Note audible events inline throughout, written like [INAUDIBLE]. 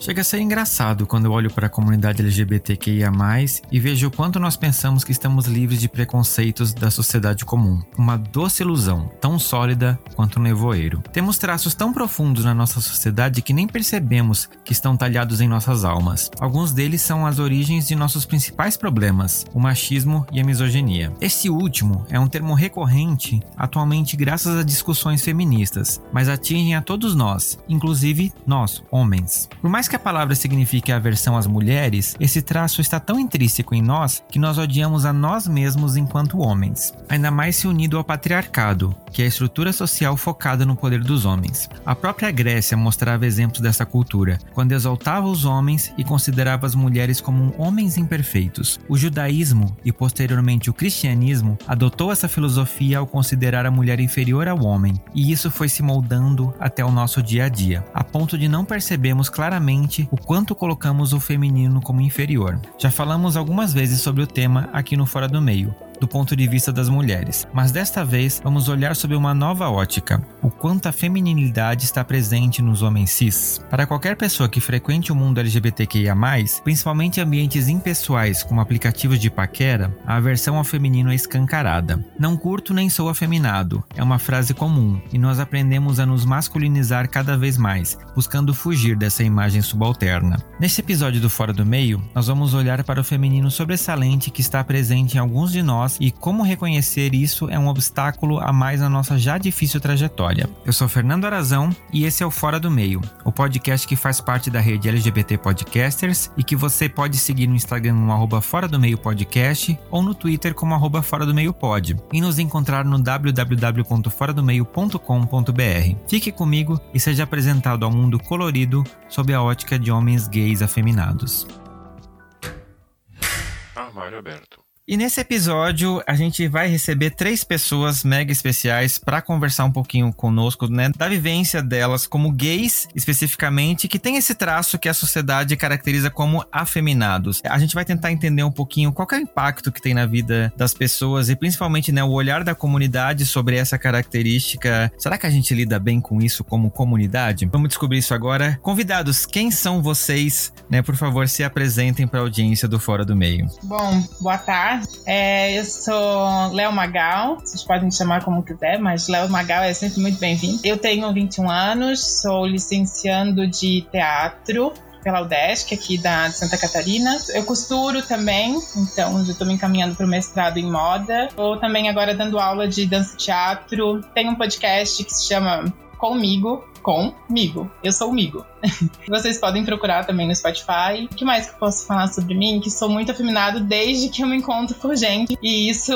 Chega a ser engraçado quando eu olho para a comunidade LGBTQIA, e vejo o quanto nós pensamos que estamos livres de preconceitos da sociedade comum. Uma doce ilusão, tão sólida quanto um nevoeiro. Temos traços tão profundos na nossa sociedade que nem percebemos que estão talhados em nossas almas. Alguns deles são as origens de nossos principais problemas, o machismo e a misoginia. Esse último é um termo recorrente atualmente graças a discussões feministas, mas atingem a todos nós, inclusive nós, homens. Por mais que a palavra signifique aversão às mulheres, esse traço está tão intrínseco em nós que nós odiamos a nós mesmos enquanto homens, ainda mais se unido ao patriarcado, que é a estrutura social focada no poder dos homens. A própria Grécia mostrava exemplos dessa cultura, quando exaltava os homens e considerava as mulheres como homens imperfeitos. O judaísmo e posteriormente o cristianismo adotou essa filosofia ao considerar a mulher inferior ao homem, e isso foi se moldando até o nosso dia a dia, a ponto de não percebermos claramente o quanto colocamos o feminino como inferior. Já falamos algumas vezes sobre o tema aqui no Fora do Meio, do ponto de vista das mulheres, mas desta vez vamos olhar sob uma nova ótica, o quanto a feminilidade está presente nos homens cis. Para qualquer pessoa que frequente o mundo LGBTQIA+, principalmente ambientes impessoais como aplicativos de paquera, a aversão ao feminino é escancarada. Não curto nem sou afeminado, é uma frase comum, e nós aprendemos a nos masculinizar cada vez mais, buscando fugir dessa imagem subalterna. Nesse episódio do Fora do Meio, nós vamos olhar para o feminino sobressalente que está presente em alguns de nós nós e como reconhecer isso é um obstáculo a mais na nossa já difícil trajetória. Eu sou Fernando Arazão e esse é o Fora do Meio, o podcast que faz parte da rede LGBT Podcasters e que você pode seguir no Instagram no arroba Fora do Meio Podcast ou no Twitter como arroba Fora do Meio Pod e nos encontrar no www.foradomeio.com.br. Fique comigo e seja apresentado ao mundo colorido sob a ótica de homens gays afeminados. Armário aberto. E nesse episódio a gente vai receber três pessoas mega especiais para conversar um pouquinho conosco, né, da vivência delas como gays, especificamente, que tem esse traço que a sociedade caracteriza como afeminados. A gente vai tentar entender um pouquinho qual é o impacto que tem na vida das pessoas e principalmente, né, o olhar da comunidade sobre essa característica. Será que a gente lida bem com isso como comunidade? Vamos descobrir isso agora. Convidados, quem são vocês, né? Por favor, se apresentem para a audiência do Fora do Meio. Bom, boa tarde é, eu sou Léo Magal, vocês podem me chamar como quiser, mas Léo Magal é sempre muito bem-vindo. Eu tenho 21 anos, sou licenciando de teatro pela UDESC, aqui da, Santa Catarina. Eu costuro também, então já estou me encaminhando para o mestrado em moda. Estou também agora dando aula de dança e teatro. Tenho um podcast que se chama Comigo, comigo. Eu sou o Migo. [LAUGHS] Vocês podem procurar também no Spotify. O que mais que eu posso falar sobre mim? Que sou muito afeminado desde que eu me encontro com gente. E isso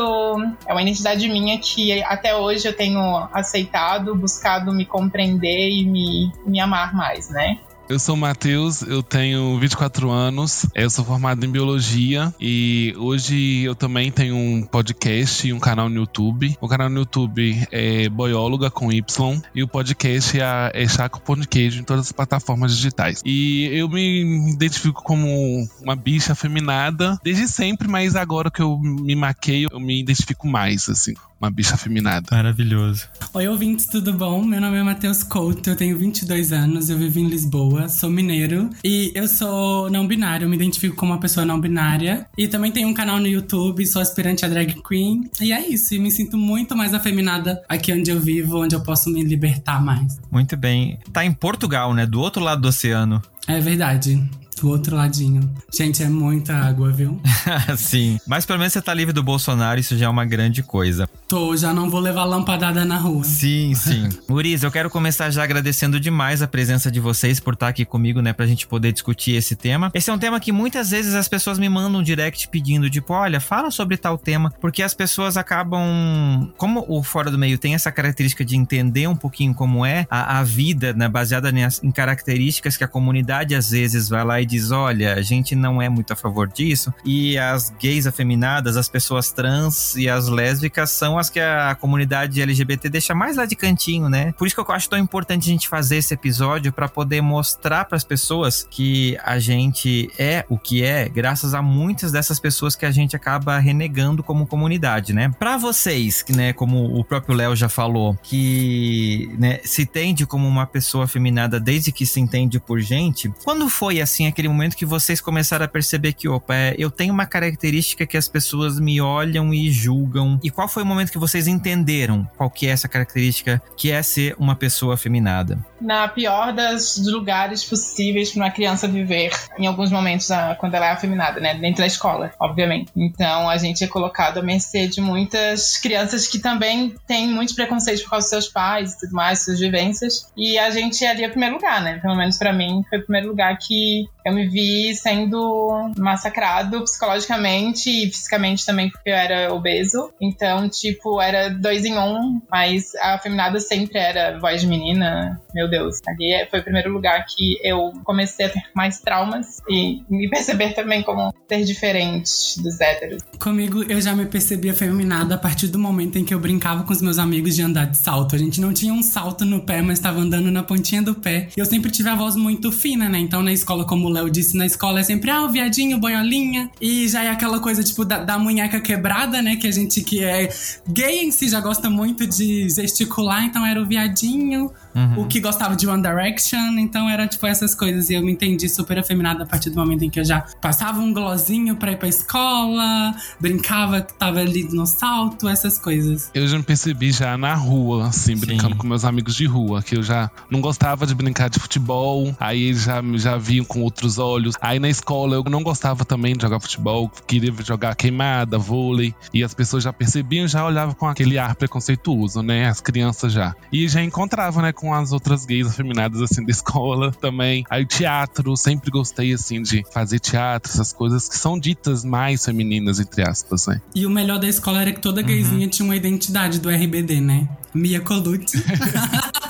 é uma identidade minha que até hoje eu tenho aceitado, buscado me compreender e me, me amar mais, né? Eu sou o Matheus, eu tenho 24 anos, eu sou formado em biologia e hoje eu também tenho um podcast e um canal no YouTube. O canal no YouTube é Boióloga com Y e o podcast é, é Chaco Pão de Queijo em todas as plataformas digitais. E eu me identifico como uma bicha afeminada desde sempre, mas agora que eu me maquei, eu me identifico mais, assim uma bicha afeminada. Maravilhoso. Oi, ouvintes, tudo bom? Meu nome é Matheus Couto, eu tenho 22 anos, eu vivo em Lisboa, sou mineiro e eu sou não binário, eu me identifico como uma pessoa não binária. E também tenho um canal no YouTube, sou aspirante a drag queen. E é isso, e me sinto muito mais afeminada aqui onde eu vivo, onde eu posso me libertar mais. Muito bem. Tá em Portugal, né? Do outro lado do oceano. É verdade do outro ladinho. Gente, é muita água, viu? [LAUGHS] Sim. Mas pelo menos você tá livre do Bolsonaro, isso já é uma grande coisa. Tô, já não vou levar lampadada na rua. Sim, sim. [LAUGHS] Uriz, eu quero começar já agradecendo demais a presença de vocês por estar aqui comigo, né, pra gente poder discutir esse tema. Esse é um tema que muitas vezes as pessoas me mandam um direct pedindo, tipo, olha, fala sobre tal tema, porque as pessoas acabam. Como o Fora do Meio tem essa característica de entender um pouquinho como é a, a vida, né, baseada em características que a comunidade às vezes vai lá e diz: olha, a gente não é muito a favor disso. E as gays afeminadas, as pessoas trans e as lésbicas são as que a comunidade LGBT deixa mais lá de cantinho, né? Por isso que eu acho tão importante a gente fazer esse episódio para poder mostrar para as pessoas que a gente é o que é, graças a muitas dessas pessoas que a gente acaba renegando como comunidade, né? Para vocês, que né, como o próprio Léo já falou, que né, se tende como uma pessoa afeminada desde que se entende por gente, quando foi assim aquele momento que vocês começaram a perceber que, opa, é, eu tenho uma característica que as pessoas me olham e julgam? E qual foi o momento que vocês entenderam qual que é essa característica que é ser uma pessoa afeminada? Na pior das lugares possíveis para uma criança viver, em alguns momentos, quando ela é afeminada, né? Dentro da escola, obviamente. Então a gente é colocado à mercê de muitas crianças que também têm muitos preconceitos por causa dos seus pais e tudo mais, suas vivências. E a gente é ali o primeiro lugar, né? Pelo menos para mim, foi o primeiro lugar que eu me vi sendo massacrado psicologicamente e fisicamente também, porque eu era obeso. Então, tipo, era dois em um, mas a feminada sempre era voz de menina. Meu Deus. Ali é, foi o primeiro lugar que eu comecei a ter mais traumas e me [LAUGHS] perceber também como ser diferente dos héteros. Comigo, eu já me percebi afeminada a partir do momento em que eu brincava com os meus amigos de andar de salto. A gente não tinha um salto no pé, mas estava andando na pontinha do pé. E eu sempre tive a voz muito fina, né? Então, na escola, como o Léo disse, na escola é sempre, ah, o viadinho, boiolinha. E já é aquela coisa, tipo, da, da munheca quebrada, né? Que a gente que é gay em si já gosta muito de gesticular, então era o viadinho. Uhum. O que gostava de One Direction, então era tipo essas coisas. E eu me entendi super afeminada a partir do momento em que eu já passava um glossinho pra ir pra escola, brincava que tava ali no salto, essas coisas. Eu já me percebi já na rua, assim, brincando Sim. com meus amigos de rua, que eu já não gostava de brincar de futebol, aí eles já, já viam com outros olhos. Aí na escola eu não gostava também de jogar futebol, queria jogar queimada, vôlei, e as pessoas já percebiam, já olhavam com aquele ar preconceituoso, né? As crianças já. E já encontravam, né, com as outras gays afeminadas, assim, da escola também. Aí teatro, sempre gostei, assim, de fazer teatro, essas coisas que são ditas mais femininas, entre aspas, né? E o melhor da escola era que toda gayzinha uhum. tinha uma identidade do RBD, né? Mia Colucci. [LAUGHS]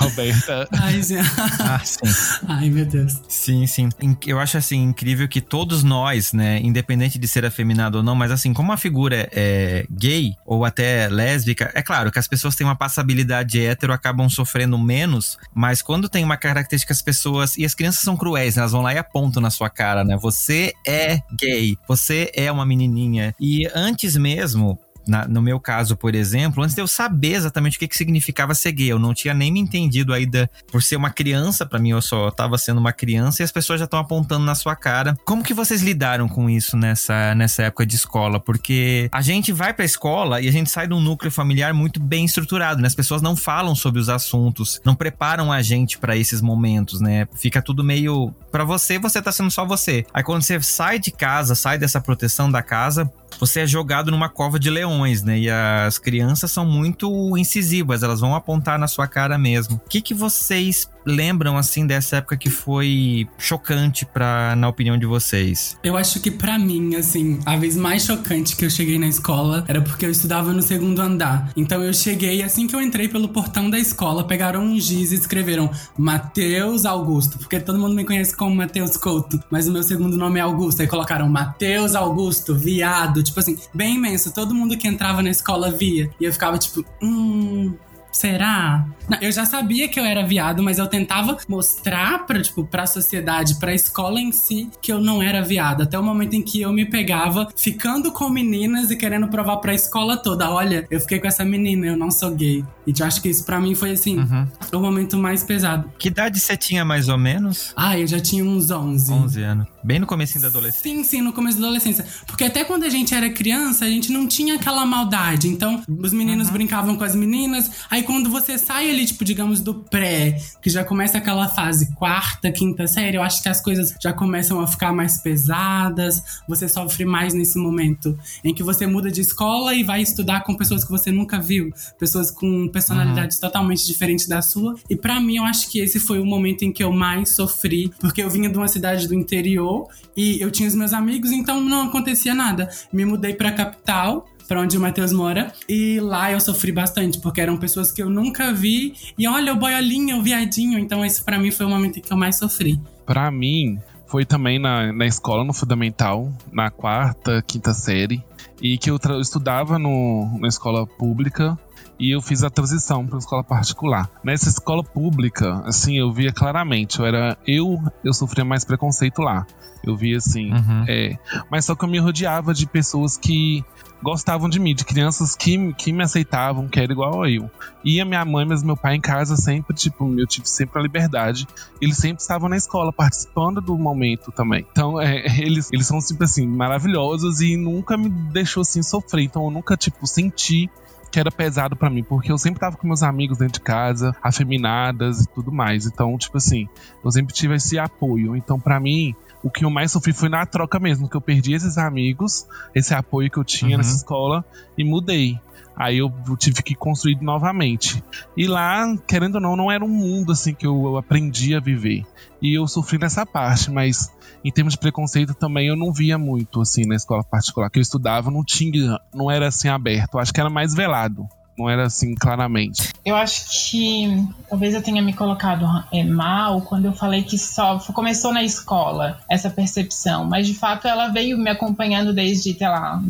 Roberta. Ai. Ah, sim. Ai, meu Deus. Sim, sim. Eu acho assim incrível que todos nós, né, independente de ser afeminado ou não, mas assim, como a figura é gay ou até lésbica, é claro que as pessoas têm uma passabilidade hétero, acabam sofrendo menos, mas quando tem uma característica que as pessoas e as crianças são cruéis, né, elas vão lá e apontam na sua cara, né? Você é gay, você é uma menininha. E antes mesmo, na, no meu caso, por exemplo, antes de eu saber exatamente o que, que significava ser gay, eu não tinha nem me entendido ainda por ser uma criança, para mim eu só estava sendo uma criança e as pessoas já estão apontando na sua cara. Como que vocês lidaram com isso nessa, nessa época de escola? Porque a gente vai pra escola e a gente sai de um núcleo familiar muito bem estruturado, né? As pessoas não falam sobre os assuntos, não preparam a gente para esses momentos, né? Fica tudo meio para você, você tá sendo só você. Aí quando você sai de casa, sai dessa proteção da casa, você é jogado numa cova de leões, né? E as crianças são muito incisivas, elas vão apontar na sua cara mesmo. O que, que vocês lembram assim dessa época que foi chocante para na opinião de vocês? Eu acho que para mim, assim, a vez mais chocante que eu cheguei na escola era porque eu estudava no segundo andar. Então eu cheguei assim que eu entrei pelo portão da escola, pegaram um giz e escreveram Mateus Augusto, porque todo mundo me conhece como Mateus Couto, mas o meu segundo nome é Augusto. Aí colocaram Mateus Augusto, viado, tipo assim, bem imenso. Todo mundo que entrava na escola via. E eu ficava tipo, hum, será? Não, eu já sabia que eu era viado, mas eu tentava mostrar pra, tipo, pra sociedade, pra escola em si, que eu não era viado. Até o momento em que eu me pegava ficando com meninas e querendo provar pra escola toda: olha, eu fiquei com essa menina, eu não sou gay. E eu acho que isso pra mim foi assim, uhum. o momento mais pesado. Que idade você tinha mais ou menos? Ah, eu já tinha uns 11. 11 anos. Bem no começo da adolescência. Sim, sim, no começo da adolescência. Porque até quando a gente era criança, a gente não tinha aquela maldade. Então, os meninos uhum. brincavam com as meninas. Aí quando você sai ali, tipo, digamos, do pré, que já começa aquela fase quarta, quinta série, eu acho que as coisas já começam a ficar mais pesadas. Você sofre mais nesse momento em que você muda de escola e vai estudar com pessoas que você nunca viu. Pessoas com personalidades uhum. totalmente diferentes da sua. E para mim, eu acho que esse foi o momento em que eu mais sofri. Porque eu vinha de uma cidade do interior e eu tinha os meus amigos, então não acontecia nada. Me mudei pra capital, para onde o Matheus mora. E lá eu sofri bastante, porque eram pessoas que eu nunca vi. E olha, o boiolinho, o viadinho. Então, esse para mim foi o momento que eu mais sofri. Para mim, foi também na, na escola, no fundamental, na quarta, quinta série, e que eu, eu estudava no, na escola pública e eu fiz a transição para escola particular. Nessa escola pública, assim, eu via claramente, eu era eu, eu sofria mais preconceito lá. Eu via assim, uhum. é, mas só que eu me rodeava de pessoas que gostavam de mim, de crianças que, que me aceitavam, que era igual a eu. E a minha mãe, mas meu pai em casa sempre, tipo, eu tive sempre a liberdade. Eles sempre estavam na escola, participando do momento também. Então, é, [LAUGHS] eles, eles são, sempre assim, maravilhosos e nunca me deixou, assim, sofrer. Então, eu nunca, tipo, senti que era pesado para mim, porque eu sempre tava com meus amigos dentro de casa, afeminadas e tudo mais. Então, tipo assim, eu sempre tive esse apoio. Então, para mim, o que eu mais sofri foi na troca mesmo, que eu perdi esses amigos, esse apoio que eu tinha uhum. nessa escola e mudei. Aí eu tive que construir novamente. E lá, querendo ou não, não era um mundo assim que eu aprendi a viver. E eu sofri nessa parte, mas em termos de preconceito também eu não via muito assim na escola particular que eu estudava, não tinha, não era assim aberto. Acho que era mais velado não era assim claramente. Eu acho que talvez eu tenha me colocado é, mal quando eu falei que só começou na escola essa percepção, mas de fato ela veio me acompanhando desde, sei lá,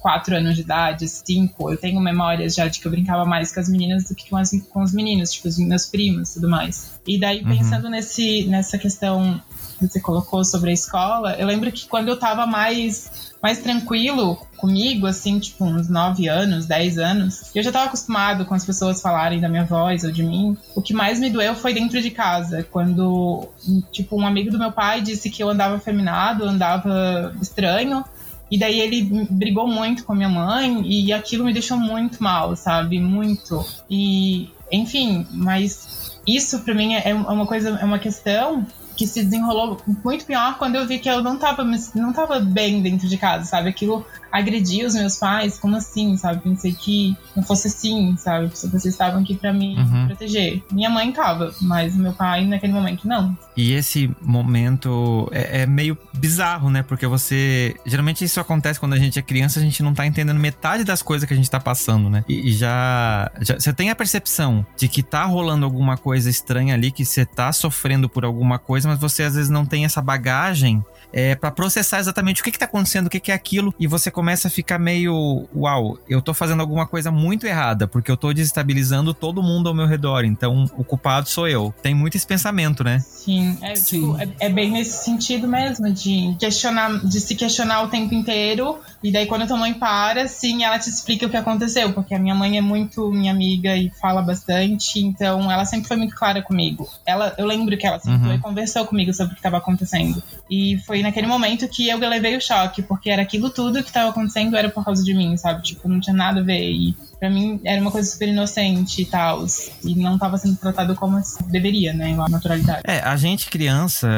quatro anos de idade, cinco. Eu tenho memórias já de que eu brincava mais com as meninas do que com, as, com os meninos, tipo os meus primos e tudo mais. E daí, uhum. pensando uhum. nesse, nessa questão que você colocou sobre a escola, eu lembro que quando eu tava mais mais tranquilo comigo, assim, tipo, uns 9 anos, 10 anos, eu já tava acostumado com as pessoas falarem da minha voz ou de mim. O que mais me doeu foi dentro de casa, quando, tipo, um amigo do meu pai disse que eu andava afeminado, andava estranho. E daí ele brigou muito com a minha mãe e aquilo me deixou muito mal, sabe? Muito. E, enfim, mas isso para mim é uma coisa, é uma questão que se desenrolou muito pior quando eu vi que eu não tava, não tava bem dentro de casa, sabe? Aquilo agredir os meus pais, como assim, sabe? Pensei que não fosse assim, sabe? Vocês estavam aqui para me uhum. proteger. Minha mãe tava, mas meu pai naquele momento não. E esse momento é, é, meio bizarro, né? Porque você. Geralmente isso acontece quando a gente é criança, a gente não tá entendendo metade das coisas que a gente tá passando, né? E, e já, já. Você tem a percepção de que tá rolando alguma coisa estranha ali, que você tá sofrendo por alguma coisa, mas você às vezes não tem essa bagagem é, para processar exatamente o que, que tá acontecendo, o que, que é aquilo, e você começa a ficar meio, uau, eu tô fazendo alguma coisa muito errada, porque eu tô desestabilizando todo mundo ao meu redor, então o culpado sou eu. Tem muito esse pensamento, né? Sim, é, Sim. Tipo, é, é bem nesse sentido mesmo, de questionar, de se questionar o tempo inteiro, e daí quando a tua mãe para, sim, ela te explica o que aconteceu, porque a minha mãe é muito minha amiga e fala bastante, então ela sempre foi muito clara comigo. Ela, eu lembro que ela sentou uhum. e conversou comigo sobre o que estava acontecendo. E foi naquele momento que eu levei o choque, porque era aquilo tudo que estava acontecendo era por causa de mim, sabe? Tipo, não tinha nada a ver. E pra mim era uma coisa super inocente e tal. E não estava sendo tratado como deveria, né? A naturalidade. É, a gente criança,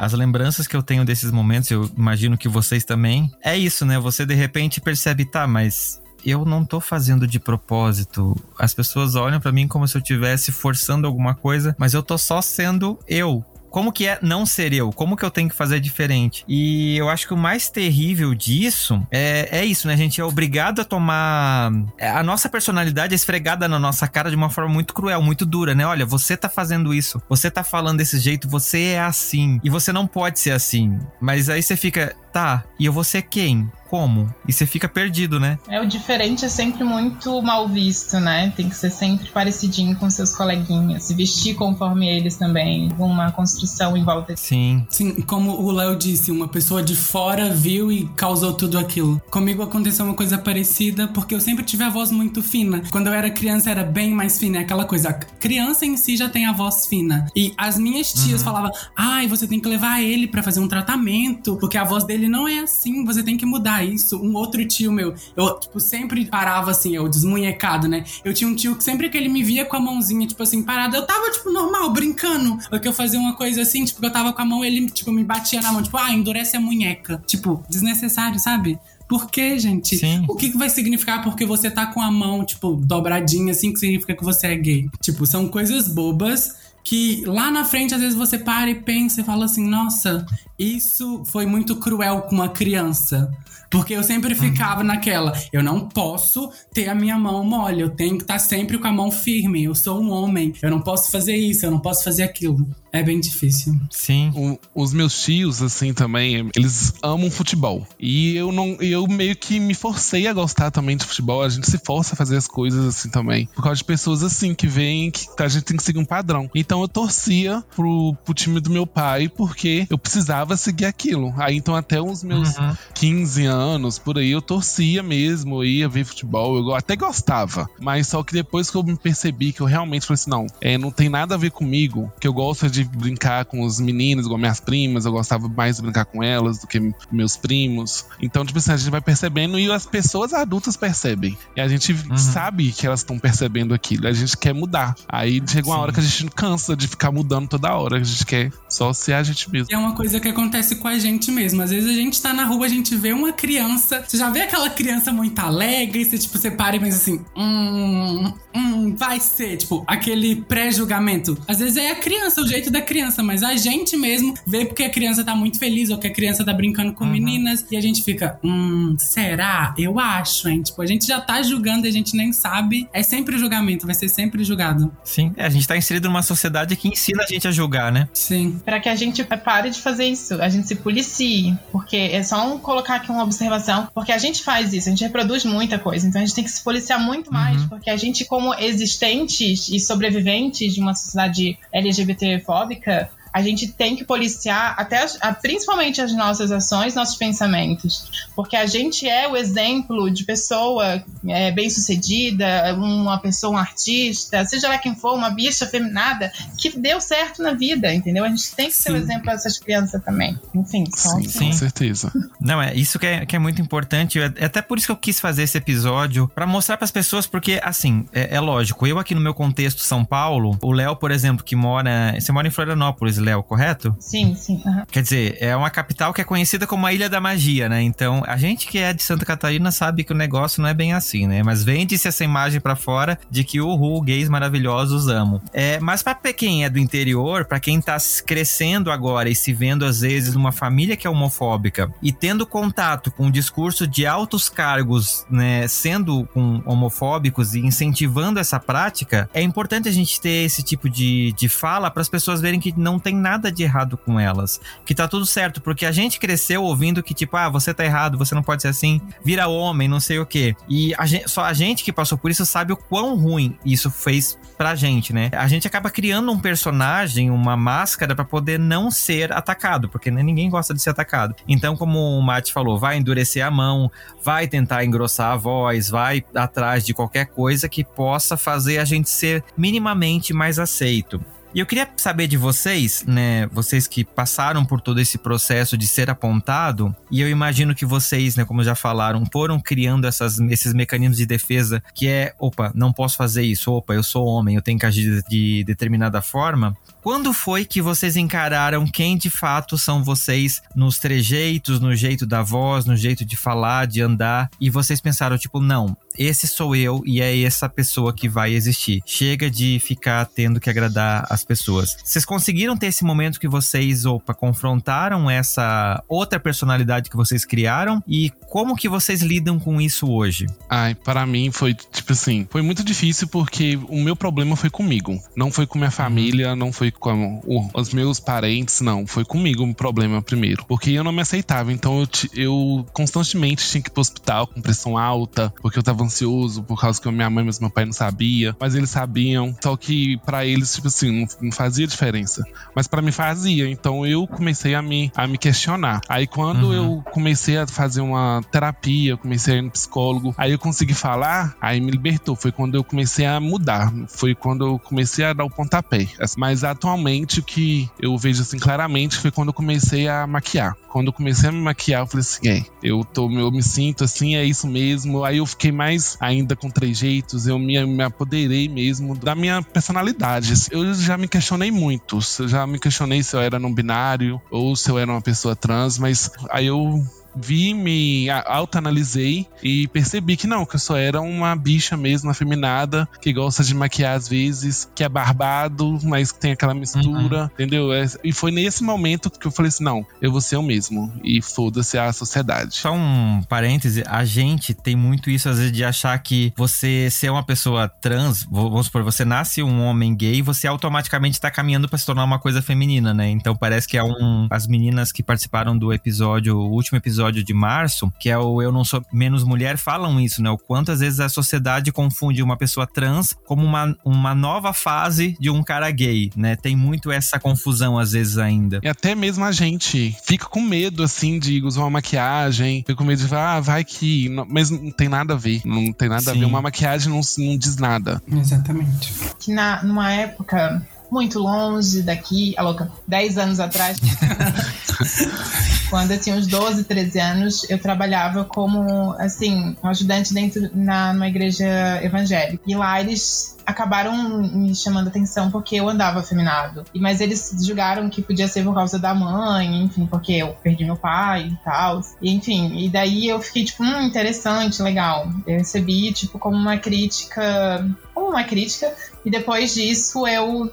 as lembranças que eu tenho desses momentos, eu imagino que vocês também, é isso, né? Você de repente percebe, tá, mas eu não tô fazendo de propósito. As pessoas olham para mim como se eu estivesse forçando alguma coisa, mas eu tô só sendo eu como que é não ser eu? Como que eu tenho que fazer diferente? E eu acho que o mais terrível disso é, é isso, né? A gente é obrigado a tomar. É, a nossa personalidade é esfregada na nossa cara de uma forma muito cruel, muito dura, né? Olha, você tá fazendo isso, você tá falando desse jeito, você é assim. E você não pode ser assim. Mas aí você fica, tá, e eu vou ser quem? como? E você fica perdido, né? É, o diferente é sempre muito mal visto, né? Tem que ser sempre parecidinho com seus coleguinhas, se vestir conforme eles também, uma construção em volta. Sim. Sim, como o Léo disse, uma pessoa de fora viu e causou tudo aquilo. Comigo aconteceu uma coisa parecida, porque eu sempre tive a voz muito fina. Quando eu era criança era bem mais fina, é aquela coisa, a criança em si já tem a voz fina. E as minhas tias uhum. falavam: "Ai, você tem que levar ele para fazer um tratamento, porque a voz dele não é assim, você tem que mudar isso. Um outro tio meu, eu, tipo, sempre parava assim, eu desmunhecado, né? Eu tinha um tio que sempre que ele me via com a mãozinha, tipo assim, parada, eu tava, tipo, normal, brincando. Porque eu fazia uma coisa assim, tipo, eu tava com a mão, ele, tipo, me batia na mão, tipo, ah, endurece a munheca. Tipo, desnecessário, sabe? Por quê, gente? Sim. O que, que vai significar porque você tá com a mão, tipo, dobradinha, assim, que significa que você é gay? Tipo, são coisas bobas que lá na frente, às vezes, você para e pensa e fala assim: nossa, isso foi muito cruel com uma criança. Porque eu sempre ficava uhum. naquela, eu não posso ter a minha mão mole, eu tenho que estar sempre com a mão firme, eu sou um homem, eu não posso fazer isso, eu não posso fazer aquilo. É bem difícil. Sim. O- os meus tios, assim, também, eles amam futebol. E eu não. Eu meio que me forcei a gostar também de futebol. A gente se força a fazer as coisas assim também. Por causa de pessoas assim que veem que a gente tem que seguir um padrão. Então eu torcia pro, pro time do meu pai porque eu precisava seguir aquilo. Aí então até os meus Uhum. 15 anos, por aí, eu torcia mesmo, eu ia ver futebol, eu até gostava. Mas só que depois que eu me percebi que eu realmente falei assim, não, é, não tem nada a ver comigo, que eu gosto de brincar com os meninos, igual minhas primas, eu gostava mais de brincar com elas do que meus primos. Então, tipo assim, a gente vai percebendo e as pessoas adultas percebem. E a gente sabe que elas estão percebendo aquilo, a gente quer mudar. Aí chega uma Sim. hora que a gente cansa de ficar mudando toda hora, a gente quer só ser a gente mesmo. É uma coisa que acontece com a gente mesmo. Às vezes a gente tá na rua, a gente vê uma criança. Você já vê aquela criança muito alegre, você, tipo, você para e pensa assim: hum, hum, vai ser. Tipo, aquele pré-julgamento. Às vezes é a criança, o jeito da criança, mas a gente mesmo vê porque a criança tá muito feliz ou que a criança tá brincando com meninas e a gente fica: hum, será? Eu acho, hein? Tipo, a gente já tá julgando e a gente nem sabe. É sempre julgamento, vai ser sempre julgado. Sim. É, a gente tá inserido numa sociedade que ensina a gente a julgar, né? Sim. Para que a gente pare de fazer isso, a gente se policie, porque é só um colocar aqui uma observação, porque a gente faz isso, a gente reproduz muita coisa, então a gente tem que se policiar muito mais, porque a gente, como existentes e sobreviventes de uma sociedade LGBT-fóbica, a gente tem que policiar até as- a- principalmente as nossas ações, nossos pensamentos, porque a gente é o exemplo de pessoa é, bem-sucedida, uma pessoa, um artista, seja lá quem for, uma bicha feminada que deu certo na vida, entendeu? A gente tem que ser o exemplo dessas crianças também. Enfim, só Sim, Sim. com certeza. [LAUGHS] Não, é isso que é, que é muito importante. É é até por isso que eu quis fazer esse episódio, pra mostrar pras pessoas, porque, assim, é, é lógico, eu aqui no meu contexto São Paulo, o Léo, por exemplo, que mora. Você mora em Florianópolis, Léo, correto? Sim, sim. aham. Quer dizer, é uma capital que é conhecida como a Ilha da Magia, né? Então, a gente que é de Santa Catarina sabe que o negócio não é bem assim, né? Mas vende-se essa imagem pra fora de que, uhul, gays maravilhosos amo. É, mas pra quem é do interior, pra quem tá crescendo agora e se vendo às vezes numa família que é homofóbica e tendo contato com o discurso de altos cargos, né, sendo com homofóbicos e incentivando essa prática, é importante a gente ter esse tipo de, de fala para as pessoas verem que não tem nada de errado com elas, que tá tudo certo, porque a gente cresceu ouvindo que tipo, ah, você tá errado, você não pode ser assim, vira homem, não sei o quê. E a gente, só a gente que passou por isso sabe o quão ruim isso fez pra gente, né? A gente acaba criando um personagem, uma máscara pra poder não ser atacado, porque né, ninguém gosta de ser atacado. Então, como o Mate falou, vai endurecer a mão, vai tentar engrossar a voz, vai atrás de qualquer coisa que possa fazer a gente ser minimamente mais aceito. E eu queria saber de vocês, né, vocês que passaram por todo esse processo de ser apontado, e eu imagino que vocês, né, como já falaram, foram criando essas, esses mecanismos de defesa que é, opa, não posso fazer isso, opa, eu sou homem, eu tenho que agir de determinada forma. Quando foi que vocês encararam quem de fato são vocês nos trejeitos, no jeito da voz, no jeito de falar, de andar, e vocês pensaram, tipo, não, esse sou eu e é essa pessoa que vai existir. Chega de ficar tendo que agradar as pessoas. Vocês conseguiram ter esse momento que vocês, opa, confrontaram essa outra personalidade que vocês criaram? E como que vocês lidam com isso hoje? Ai, para mim foi tipo assim, foi muito difícil porque o meu problema foi comigo. Não foi com minha família, não foi com o- os meus parentes, não. Foi comigo o problema primeiro. Porque eu não me aceitava. Então eu, eu constantemente tinha que ir pro hospital com pressão alta, porque eu tava ansioso, por causa que minha mãe e meu pai não sabia. Mas eles sabiam. Só que pra eles, tipo assim, não, fazia diferença. Mas pra mim fazia. Então eu comecei a me, a me questionar. Aí quando Uhum. eu comecei a fazer uma terapia, eu comecei a ir no psicólogo, aí eu consegui falar, aí me libertou. Foi quando eu comecei a mudar. Foi quando eu comecei a dar o pontapé. Mas atualmente o que eu vejo assim claramente foi quando eu comecei a maquiar. Quando eu comecei a me maquiar, eu falei assim: é, eu, tô, eu me sinto assim, é isso mesmo. Aí eu fiquei mais ainda com trejeitos, eu me, me apoderei mesmo da minha personalidade. Eu já me questionei muito. Já me questionei se eu era não binário ou se eu era uma pessoa trans, mas aí eu vi, me autoanalisei e percebi que não, que eu só era uma bicha mesmo, afeminada, que gosta de maquiar às vezes, que é barbado, mas que tem aquela mistura, uhum. entendeu? É, e foi nesse momento que eu falei assim: não, eu vou ser eu mesmo. E foda-se a sociedade. Só um parêntese, a gente tem muito isso às vezes de achar que você ser uma pessoa trans, vamos supor, você nasce um homem gay, você automaticamente tá caminhando para se tornar uma coisa feminina, né? Então parece que é um. As meninas que participaram do episódio, o último episódio de março, que é o Eu Não Sou Menos Mulher, falam isso, né? O quanto às vezes a sociedade confunde uma pessoa trans como uma, uma nova fase de um cara gay, né? Tem muito essa confusão às vezes ainda. E até mesmo a gente fica com medo, assim, de usar uma maquiagem, fica com medo de falar, ah, vai que. Mas não tem nada a ver. Não tem nada Sim. a ver. Uma maquiagem não, não diz nada. Exatamente. Que na, numa época muito longe daqui, a louca, 10 anos atrás, [LAUGHS] quando eu tinha uns 12, 13 anos, eu trabalhava como, assim, um ajudante dentro na numa igreja evangélica. E lá eles acabaram me chamando atenção porque eu andava afeminado. Mas eles julgaram que podia ser por causa da mãe, enfim, porque eu perdi meu pai e tal. E, enfim, e daí eu fiquei tipo, hum, interessante, legal. Eu recebi, tipo, como uma crítica. Uma crítica. E depois disso eu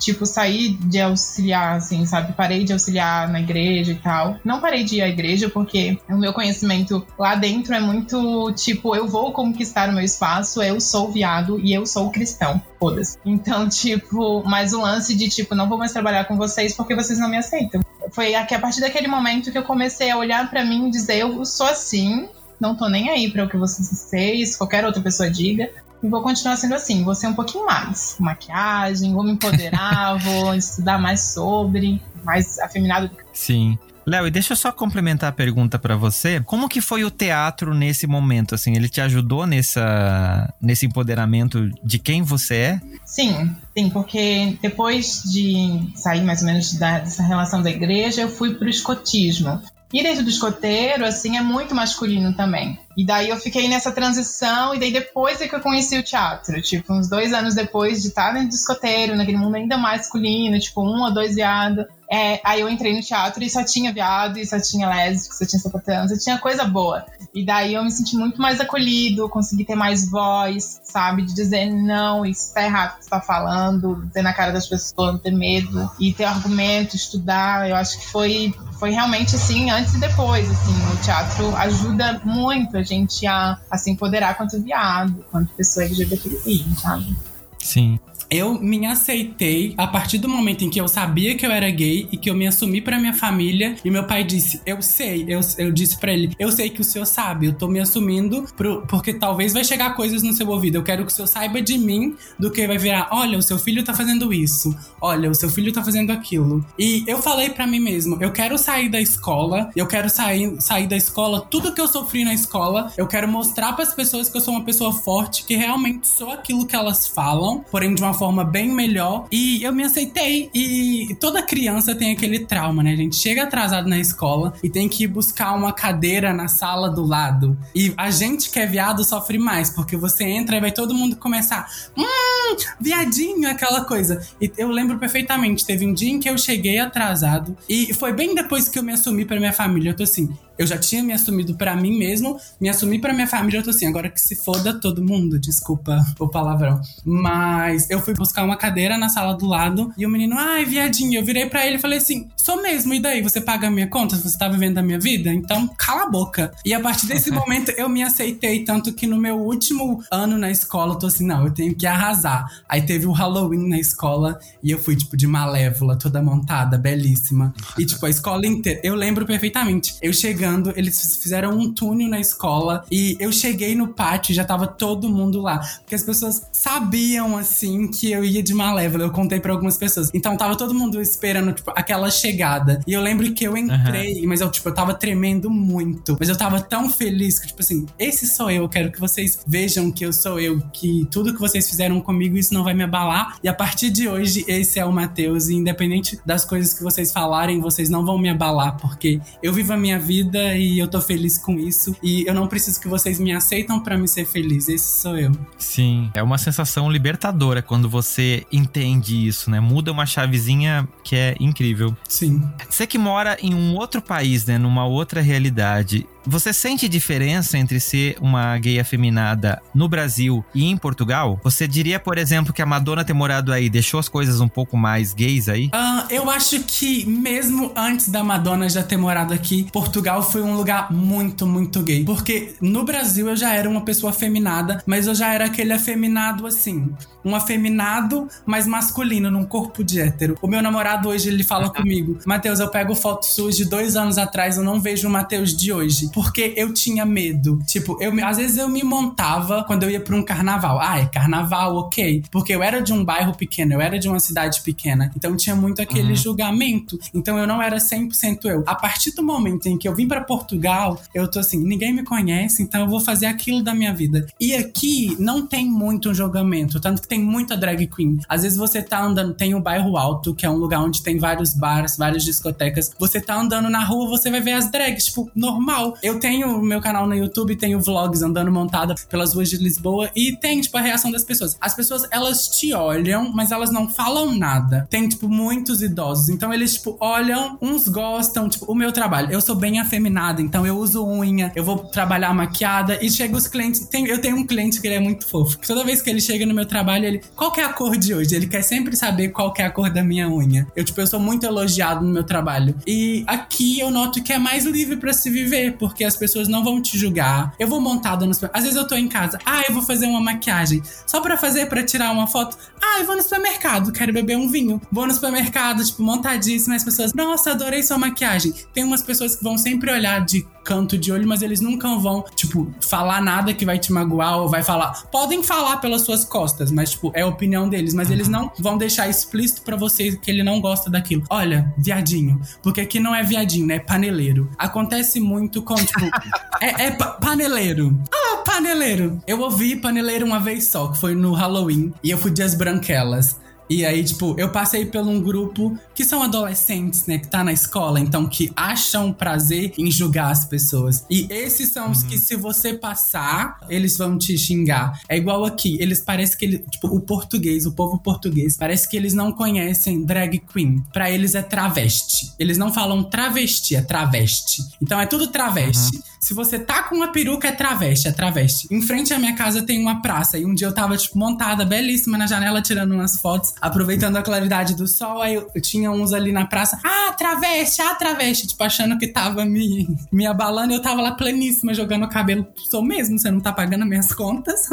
tipo, saí de auxiliar, assim, sabe? Parei de auxiliar na igreja e tal. Não parei de ir à igreja porque o meu conhecimento lá dentro é muito, tipo, eu vou conquistar o meu espaço, eu sou viado e eu sou cristão. Foda-se. Então, [LAUGHS] tipo, mais o lance de, tipo, não vou mais trabalhar com vocês porque vocês não me aceitam. Foi a partir daquele momento que eu comecei a olhar para mim e dizer, eu sou assim, não tô nem aí para o que vocês, qualquer outra pessoa diga. E vou continuar sendo assim, vou ser um pouquinho mais. Maquiagem, vou me empoderar, [LAUGHS] vou estudar mais sobre, mais afeminado. Sim. Léo, e deixa eu só complementar a pergunta para você. Como que foi o teatro nesse momento? Assim, ele te ajudou nessa, nesse empoderamento de quem você é? Sim, sim, porque depois de sair mais ou menos da, dessa relação da igreja, eu fui pro escotismo. E dentro do escoteiro, assim, é muito masculino também. E daí eu fiquei nessa transição, e daí depois é que eu conheci o teatro. Tipo, uns dois anos depois de estar dentro do escoteiro, naquele mundo ainda masculino, tipo, um ou dois viados. É, aí eu entrei no teatro e só tinha viado, e só tinha lésbico, só tinha sapatão, só tinha coisa boa. E daí eu me senti muito mais acolhido, consegui ter mais voz, sabe? De dizer, não, isso tá errado que você tá falando, dizer na cara das pessoas, não ter medo, e ter argumento, estudar. Eu acho que foi, foi realmente assim, antes e depois, assim. O teatro ajuda muito a gente a, a se empoderar quanto viado, quanto pessoa LGBTI, sabe? Sim eu me aceitei a partir do momento em que eu sabia que eu era gay e que eu me assumi para minha família. E meu pai disse: Eu sei. Eu, eu disse para ele: Eu sei que o senhor sabe. Eu tô me assumindo pro, porque talvez vai chegar coisas no seu ouvido. Eu quero que o senhor saiba de mim do que vai virar: Olha, o seu filho tá fazendo isso. Olha, o seu filho tá fazendo aquilo. E eu falei para mim mesmo: Eu quero sair da escola. Eu quero sair, sair da escola. Tudo que eu sofri na escola, eu quero mostrar para as pessoas que eu sou uma pessoa forte, que realmente sou aquilo que elas falam, porém de uma forma bem melhor. E eu me aceitei. E toda criança tem aquele trauma, né? A gente chega atrasado na escola e tem que ir buscar uma cadeira na sala do lado. E a gente que é viado sofre mais, porque você entra e vai todo mundo começar. Hum, viadinho, aquela coisa. E eu lembro perfeitamente, teve um dia em que eu cheguei atrasado. E foi bem depois que eu me assumi pra minha família. Eu tô assim, eu já tinha me assumido para mim mesmo, me assumi para minha família, eu tô assim, agora que se foda todo mundo, desculpa o palavrão. Mas eu fui buscar uma cadeira na sala do lado e o menino, ai, viadinho, eu virei para ele e falei assim: sou mesmo, e daí? Você paga a minha conta? Você tá vivendo a minha vida? Então, cala a boca. E a partir desse [LAUGHS] momento eu me aceitei, tanto que no meu último ano na escola, eu tô assim, não, eu tenho que arrasar. Aí teve o Halloween na escola e eu fui, tipo, de malévola, toda montada, belíssima. E, tipo, a escola inteira. Eu lembro perfeitamente. Eu chegando chegando, eles fizeram um túnel na escola e eu cheguei no pátio e já tava todo mundo lá. Porque as pessoas sabiam, assim, que eu ia de Malévola. Eu contei para algumas pessoas. Então tava todo mundo esperando, tipo, aquela chegada. E eu lembro que eu entrei, uhum. mas eu, tipo, eu tava tremendo muito. Mas eu tava tão feliz que, tipo assim, esse sou eu. Eu quero que vocês vejam que eu sou eu. Que tudo que vocês fizeram comigo, isso não vai me abalar. E a partir de hoje, esse é o Matheus. E independente das coisas que vocês falarem, vocês não vão me abalar. Porque eu vivo a minha vida vida e eu tô feliz com isso. E eu não preciso que vocês me aceitam para me ser feliz. Esse sou eu. Sim, é uma sensação libertadora quando você entende isso, né? Muda uma chavezinha que é incrível. Sim. Você que mora em um outro país, né, numa outra realidade, você sente diferença entre ser uma gay afeminada no Brasil e em Portugal? Você diria, por exemplo, que a Madonna ter morado aí deixou as coisas um pouco mais gays aí? Uh, eu acho que mesmo antes da Madonna já ter morado aqui, Portugal foi um lugar muito, muito gay. Porque no Brasil eu já era uma pessoa afeminada, mas eu já era aquele afeminado assim. Um afeminado, mas masculino, num corpo de hétero. O meu namorado hoje, ele fala [LAUGHS] comigo: Matheus, eu pego fotos suas de dois anos atrás, eu não vejo o Matheus de hoje porque eu tinha medo. Tipo, eu, às vezes eu me montava quando eu ia pra um carnaval. Ah, é carnaval, ok. Porque eu era de um bairro pequeno, eu era de uma cidade pequena. Então tinha muito aquele uhum. julgamento. Então eu não era 100% eu. A partir do momento em que eu vim para Portugal, eu tô assim, ninguém me conhece, então eu vou fazer aquilo da minha vida. E aqui não tem muito um julgamento, tanto que tem muita drag queen. Às vezes você tá andando, tem o bairro alto, que é um lugar onde tem vários bares, várias discotecas. Você tá andando na rua, você vai ver as drags, tipo, normal. Eu tenho meu canal no YouTube, tenho vlogs andando montada pelas ruas de Lisboa e tem, tipo, a reação das pessoas. As pessoas, elas te olham, mas elas não falam nada. Tem, tipo, muitos idosos. Então eles, tipo, olham, uns gostam, tipo, o meu trabalho. Eu sou bem afeminada, então eu uso unha, eu vou trabalhar maquiada e chega os clientes. Tem, eu tenho um cliente que ele é muito fofo. Toda vez que ele chega no meu trabalho, ele, qual que é a cor de hoje? Ele quer sempre saber qual que é a cor da minha unha. Eu, tipo, eu sou muito elogiado no meu trabalho. E aqui eu noto que é mais livre para se viver, porque porque as pessoas não vão te julgar. Eu vou montada no Às vezes eu tô em casa, ah, eu vou fazer uma maquiagem. Só para fazer, para tirar uma foto. Ah, eu vou no supermercado, quero beber um vinho. Vou no supermercado, tipo, montadíssima. As pessoas, nossa, adorei sua maquiagem. Tem umas pessoas que vão sempre olhar de canto de olho, mas eles nunca vão, tipo, falar nada que vai te magoar ou vai falar. Podem falar pelas suas costas, mas, tipo, é a opinião deles. Mas eles não vão deixar explícito para você que ele não gosta daquilo. Olha, viadinho. Porque aqui não é viadinho, né? É paneleiro. Acontece muito com, tipo, [LAUGHS] é, é pa paneleiro. Ah, paneleiro. Eu ouvi paneleiro uma vez só, que foi no Halloween. E eu fui de as branquelas. E aí, tipo, eu passei por um grupo que são adolescentes, né, que tá na escola, então que acham prazer em julgar as pessoas. E esses são uhum. os que, se você passar, eles vão te xingar. É igual aqui, eles parecem que, ele, tipo, o português, o povo português, parece que eles não conhecem drag queen. Pra eles é travesti. Eles não falam travesti, é travesti. Então é tudo travesti. Uhum. Se você tá com uma peruca, é travesti, é travesti. Em frente à minha casa tem uma praça. E um dia eu tava, tipo, montada, belíssima na janela, tirando umas fotos aproveitando a claridade do sol, aí eu, eu, tinha uns ali na praça, ah, traveste, ah, traveste, tipo, achando que tava me, me abalando, eu tava lá pleníssima, jogando o cabelo, sou mesmo, você não tá pagando minhas contas.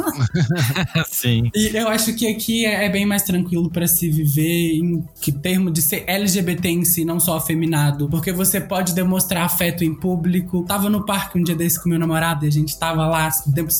[LAUGHS] Sim. E eu acho que aqui é, é bem mais tranquilo para se viver, em que termo de ser LGBT em si, não só afeminado, porque você pode demonstrar afeto em público. Tava no parque um dia desse com meu namorado e a gente tava lá,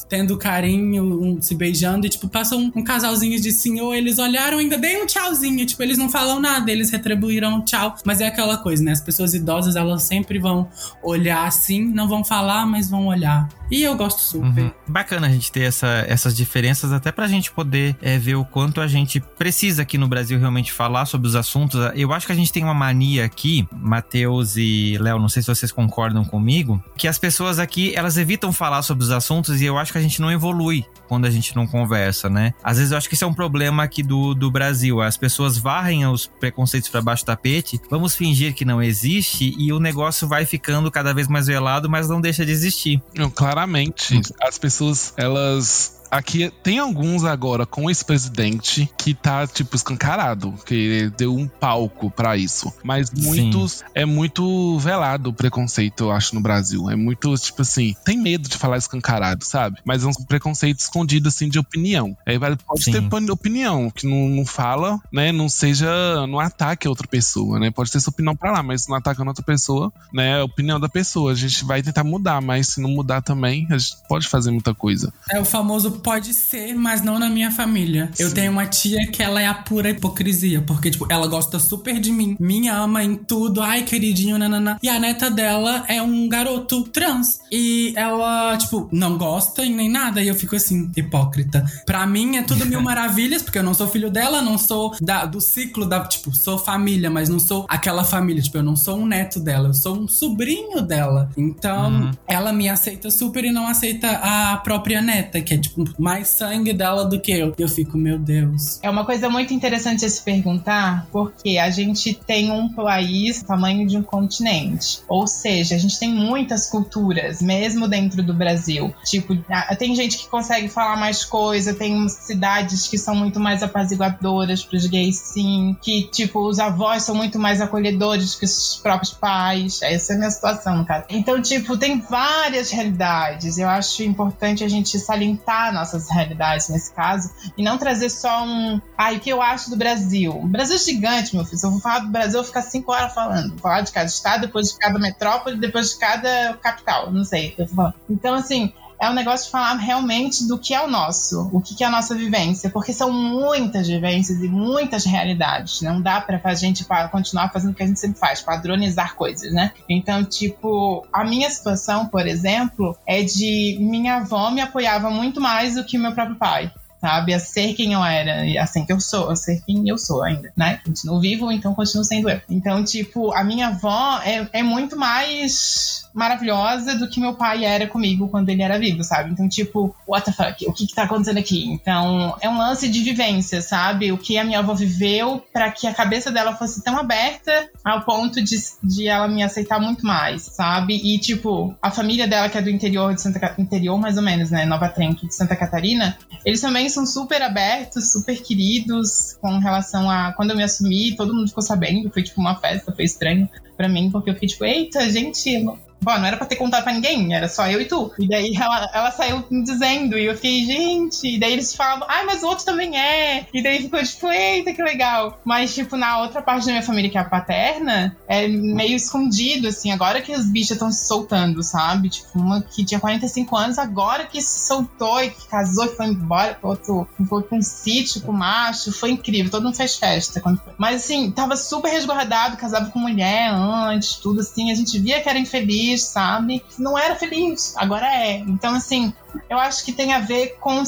tendo carinho, um, se beijando, e tipo, passou um, um casalzinho de senhor, eles olharam, ainda dei um tchauzinho. Tipo, eles não falam nada, eles retribuíram tchau. Mas é aquela coisa, né? As pessoas idosas, elas sempre vão olhar assim, não vão falar, mas vão olhar. E eu gosto super. Uhum. Bacana a gente ter essa, essas diferenças, até pra gente poder é, ver o quanto a gente precisa aqui no Brasil realmente falar sobre os assuntos. Eu acho que a gente tem uma mania aqui, Matheus e Léo, não sei se vocês concordam comigo, que as pessoas aqui, elas evitam falar sobre os assuntos e eu acho que a gente não evolui quando a gente não conversa, né? Às vezes eu acho que isso é um problema aqui do, do Brasil. As pessoas varrem os preconceitos para baixo do tapete, vamos fingir que não existe e o negócio vai ficando cada vez mais velado, mas não deixa de existir. Não, claramente. As pessoas, elas Aqui tem alguns agora com o ex-presidente que tá, tipo, escancarado, que deu um palco para isso. Mas muitos Sim. é muito velado o preconceito, eu acho, no Brasil. É muito, tipo assim, tem medo de falar escancarado, sabe? Mas é um preconceito escondido, assim, de opinião. Aí pode Sim. ter opinião, que não, não fala, né? Não seja. Não ataque a outra pessoa, né? Pode ter sua opinião pra lá, mas não ataca a outra pessoa, né? É a opinião da pessoa. A gente vai tentar mudar, mas se não mudar também, a gente pode fazer muita coisa. É o famoso pode ser, mas não na minha família. Sim. Eu tenho uma tia que ela é a pura hipocrisia, porque, tipo, ela gosta super de mim, me ama em tudo, ai, queridinho, nanana. E a neta dela é um garoto trans. E ela, tipo, não gosta e nem nada. E eu fico assim, hipócrita. Pra mim é tudo mil [LAUGHS] maravilhas, porque eu não sou filho dela, não sou da, do ciclo da, tipo, sou família, mas não sou aquela família. Tipo, eu não sou um neto dela, eu sou um sobrinho dela. Então, uhum. ela me aceita super e não aceita a própria neta, que é, tipo, mais sangue dela do que eu. Eu fico, meu Deus. É uma coisa muito interessante se perguntar, porque a gente tem um país tamanho de um continente. Ou seja, a gente tem muitas culturas, mesmo dentro do Brasil. Tipo, tem gente que consegue falar mais coisa, tem cidades que são muito mais apaziguadoras pros gays, sim. Que, tipo, os avós são muito mais acolhedores que os próprios pais. Essa é a minha situação, cara. Então, tipo, tem várias realidades. Eu acho importante a gente salientar nossas realidades nesse caso e não trazer só um. Ai, ah, o que eu acho do Brasil? O Brasil é gigante, meu filho. Se eu vou falar do Brasil, eu vou ficar cinco horas falando. Vou falar de cada estado, depois de cada metrópole, depois de cada capital. Não sei. Então, assim, é um negócio de falar realmente do que é o nosso, o que é a nossa vivência, porque são muitas vivências e muitas realidades. Não dá para a gente continuar fazendo o que a gente sempre faz, padronizar coisas, né? Então, tipo, a minha situação, por exemplo, é de minha avó me apoiava muito mais do que meu próprio pai sabe? A ser quem eu era, e assim que eu sou, a ser quem eu sou ainda, né? Continuo vivo, então continuo sendo eu. Então, tipo, a minha avó é, é muito mais maravilhosa do que meu pai era comigo quando ele era vivo, sabe? Então, tipo, what the fuck? O que que tá acontecendo aqui? Então, é um lance de vivência, sabe? O que a minha avó viveu para que a cabeça dela fosse tão aberta ao ponto de, de ela me aceitar muito mais, sabe? E, tipo, a família dela, que é do interior de Santa interior mais ou menos, né? Nova Trento, de Santa Catarina, eles também são super abertos, super queridos com relação a quando eu me assumi, todo mundo ficou sabendo, foi tipo uma festa, foi estranho para mim, porque eu fiquei tipo, eita, gente, Bom, não era pra ter contado pra ninguém, era só eu e tu. E daí ela, ela saiu dizendo, e eu fiquei, gente. E daí eles falavam, ai, mas o outro também é. E daí ficou tipo, eita, que legal. Mas, tipo, na outra parte da minha família, que é a paterna, é meio escondido, assim, agora que os bichos estão se soltando, sabe? Tipo, uma que tinha 45 anos, agora que se soltou e que casou e foi embora outro, foi pra um sítio com macho, foi incrível, todo mundo fez festa. Mas, assim, tava super resguardado, casava com mulher antes, tudo assim, a gente via que era infeliz feliz, sabe? Não era feliz, agora é. Então, assim, eu acho que tem a ver com,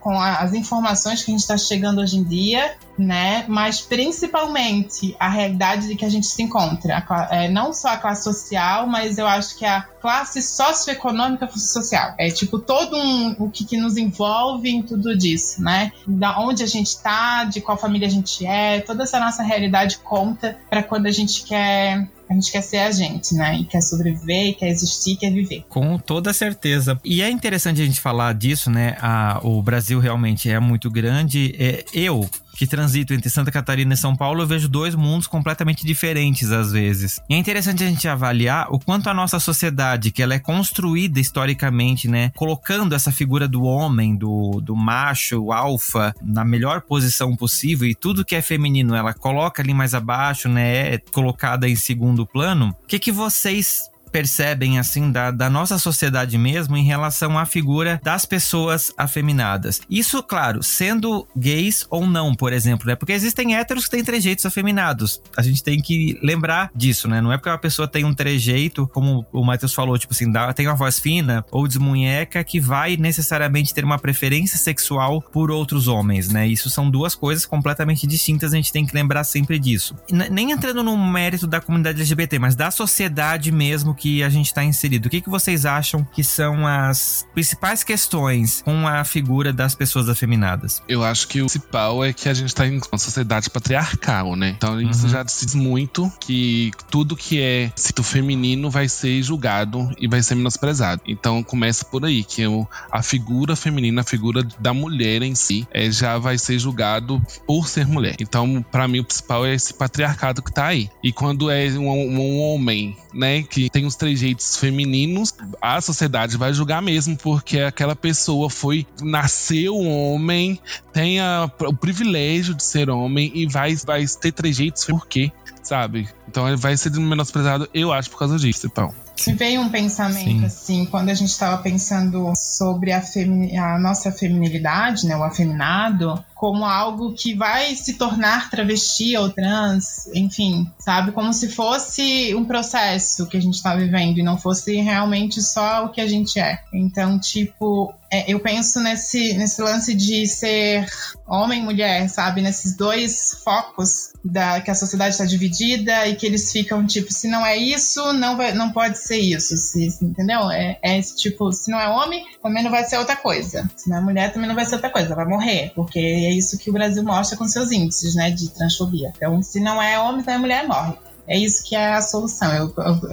com as informações que a gente está chegando hoje em dia, né? Mas principalmente a realidade de que a gente se encontra. É, não só a classe social, mas eu acho que a classe socioeconômica social. É tipo todo um, o que, que nos envolve em tudo disso, né? Da onde a gente está, de qual família a gente é, toda essa nossa realidade conta para quando a gente quer a gente quer ser a gente, né? E quer sobreviver, e quer existir, quer viver. Com toda certeza. E é interessante a gente falar disso, né? A, o Brasil realmente é muito grande. É, eu, que transito entre Santa Catarina e São Paulo, eu vejo dois mundos completamente diferentes às vezes. E é interessante a gente avaliar o quanto a nossa sociedade, que ela é construída historicamente, né, colocando essa figura do homem, do, do macho, o alfa, na melhor posição possível e tudo que é feminino ela coloca ali mais abaixo, né, é colocada em segundo plano. O que que vocês percebem assim da, da nossa sociedade mesmo em relação à figura das pessoas afeminadas. Isso, claro, sendo gays ou não, por exemplo, né? Porque existem héteros que têm trejeitos afeminados. A gente tem que lembrar disso, né? Não é porque uma pessoa tem um trejeito, como o Matheus falou, tipo assim, tem uma voz fina ou desmunheca que vai necessariamente ter uma preferência sexual por outros homens, né? Isso são duas coisas completamente distintas, a gente tem que lembrar sempre disso. Nem entrando no mérito da comunidade LGBT, mas da sociedade mesmo que a gente está inserido. O que, que vocês acham que são as principais questões com a figura das pessoas afeminadas? Eu acho que o principal é que a gente está em uma sociedade patriarcal, né? Então isso uhum. já diz muito que tudo que é cito feminino vai ser julgado e vai ser menosprezado. Então começa por aí, que a figura feminina, a figura da mulher em si, é, já vai ser julgado por ser mulher. Então, para mim, o principal é esse patriarcado que tá aí. E quando é um, um homem, né, que tem os trejeitos femininos, a sociedade vai julgar mesmo, porque aquela pessoa foi, nasceu homem, tem a, o privilégio de ser homem e vai, vai ter trejeitos por quê, sabe? Então ele vai ser menosprezado, eu acho, por causa disso, então. Me veio um pensamento Sim. assim, quando a gente estava pensando sobre a, a, nossa feminilidade, né, o afeminado, como algo que vai se tornar travesti ou trans, enfim, sabe? Como se fosse um processo que a gente está vivendo e não fosse realmente só o que a gente é. Então, tipo, é, eu penso nesse, nesse lance de ser homem e mulher, sabe? Nesses dois focos da que a sociedade está dividida e que eles ficam tipo, se não é isso, não, vai, não pode ser isso, se, entendeu? É, é esse tipo, se não é homem, também não vai ser outra coisa. Se não é mulher, também não vai ser outra coisa, vai morrer. Porque é isso que o Brasil mostra com seus índices, né, de transfobia. Então, se não é homem, então é mulher, morre. É isso que é a solução.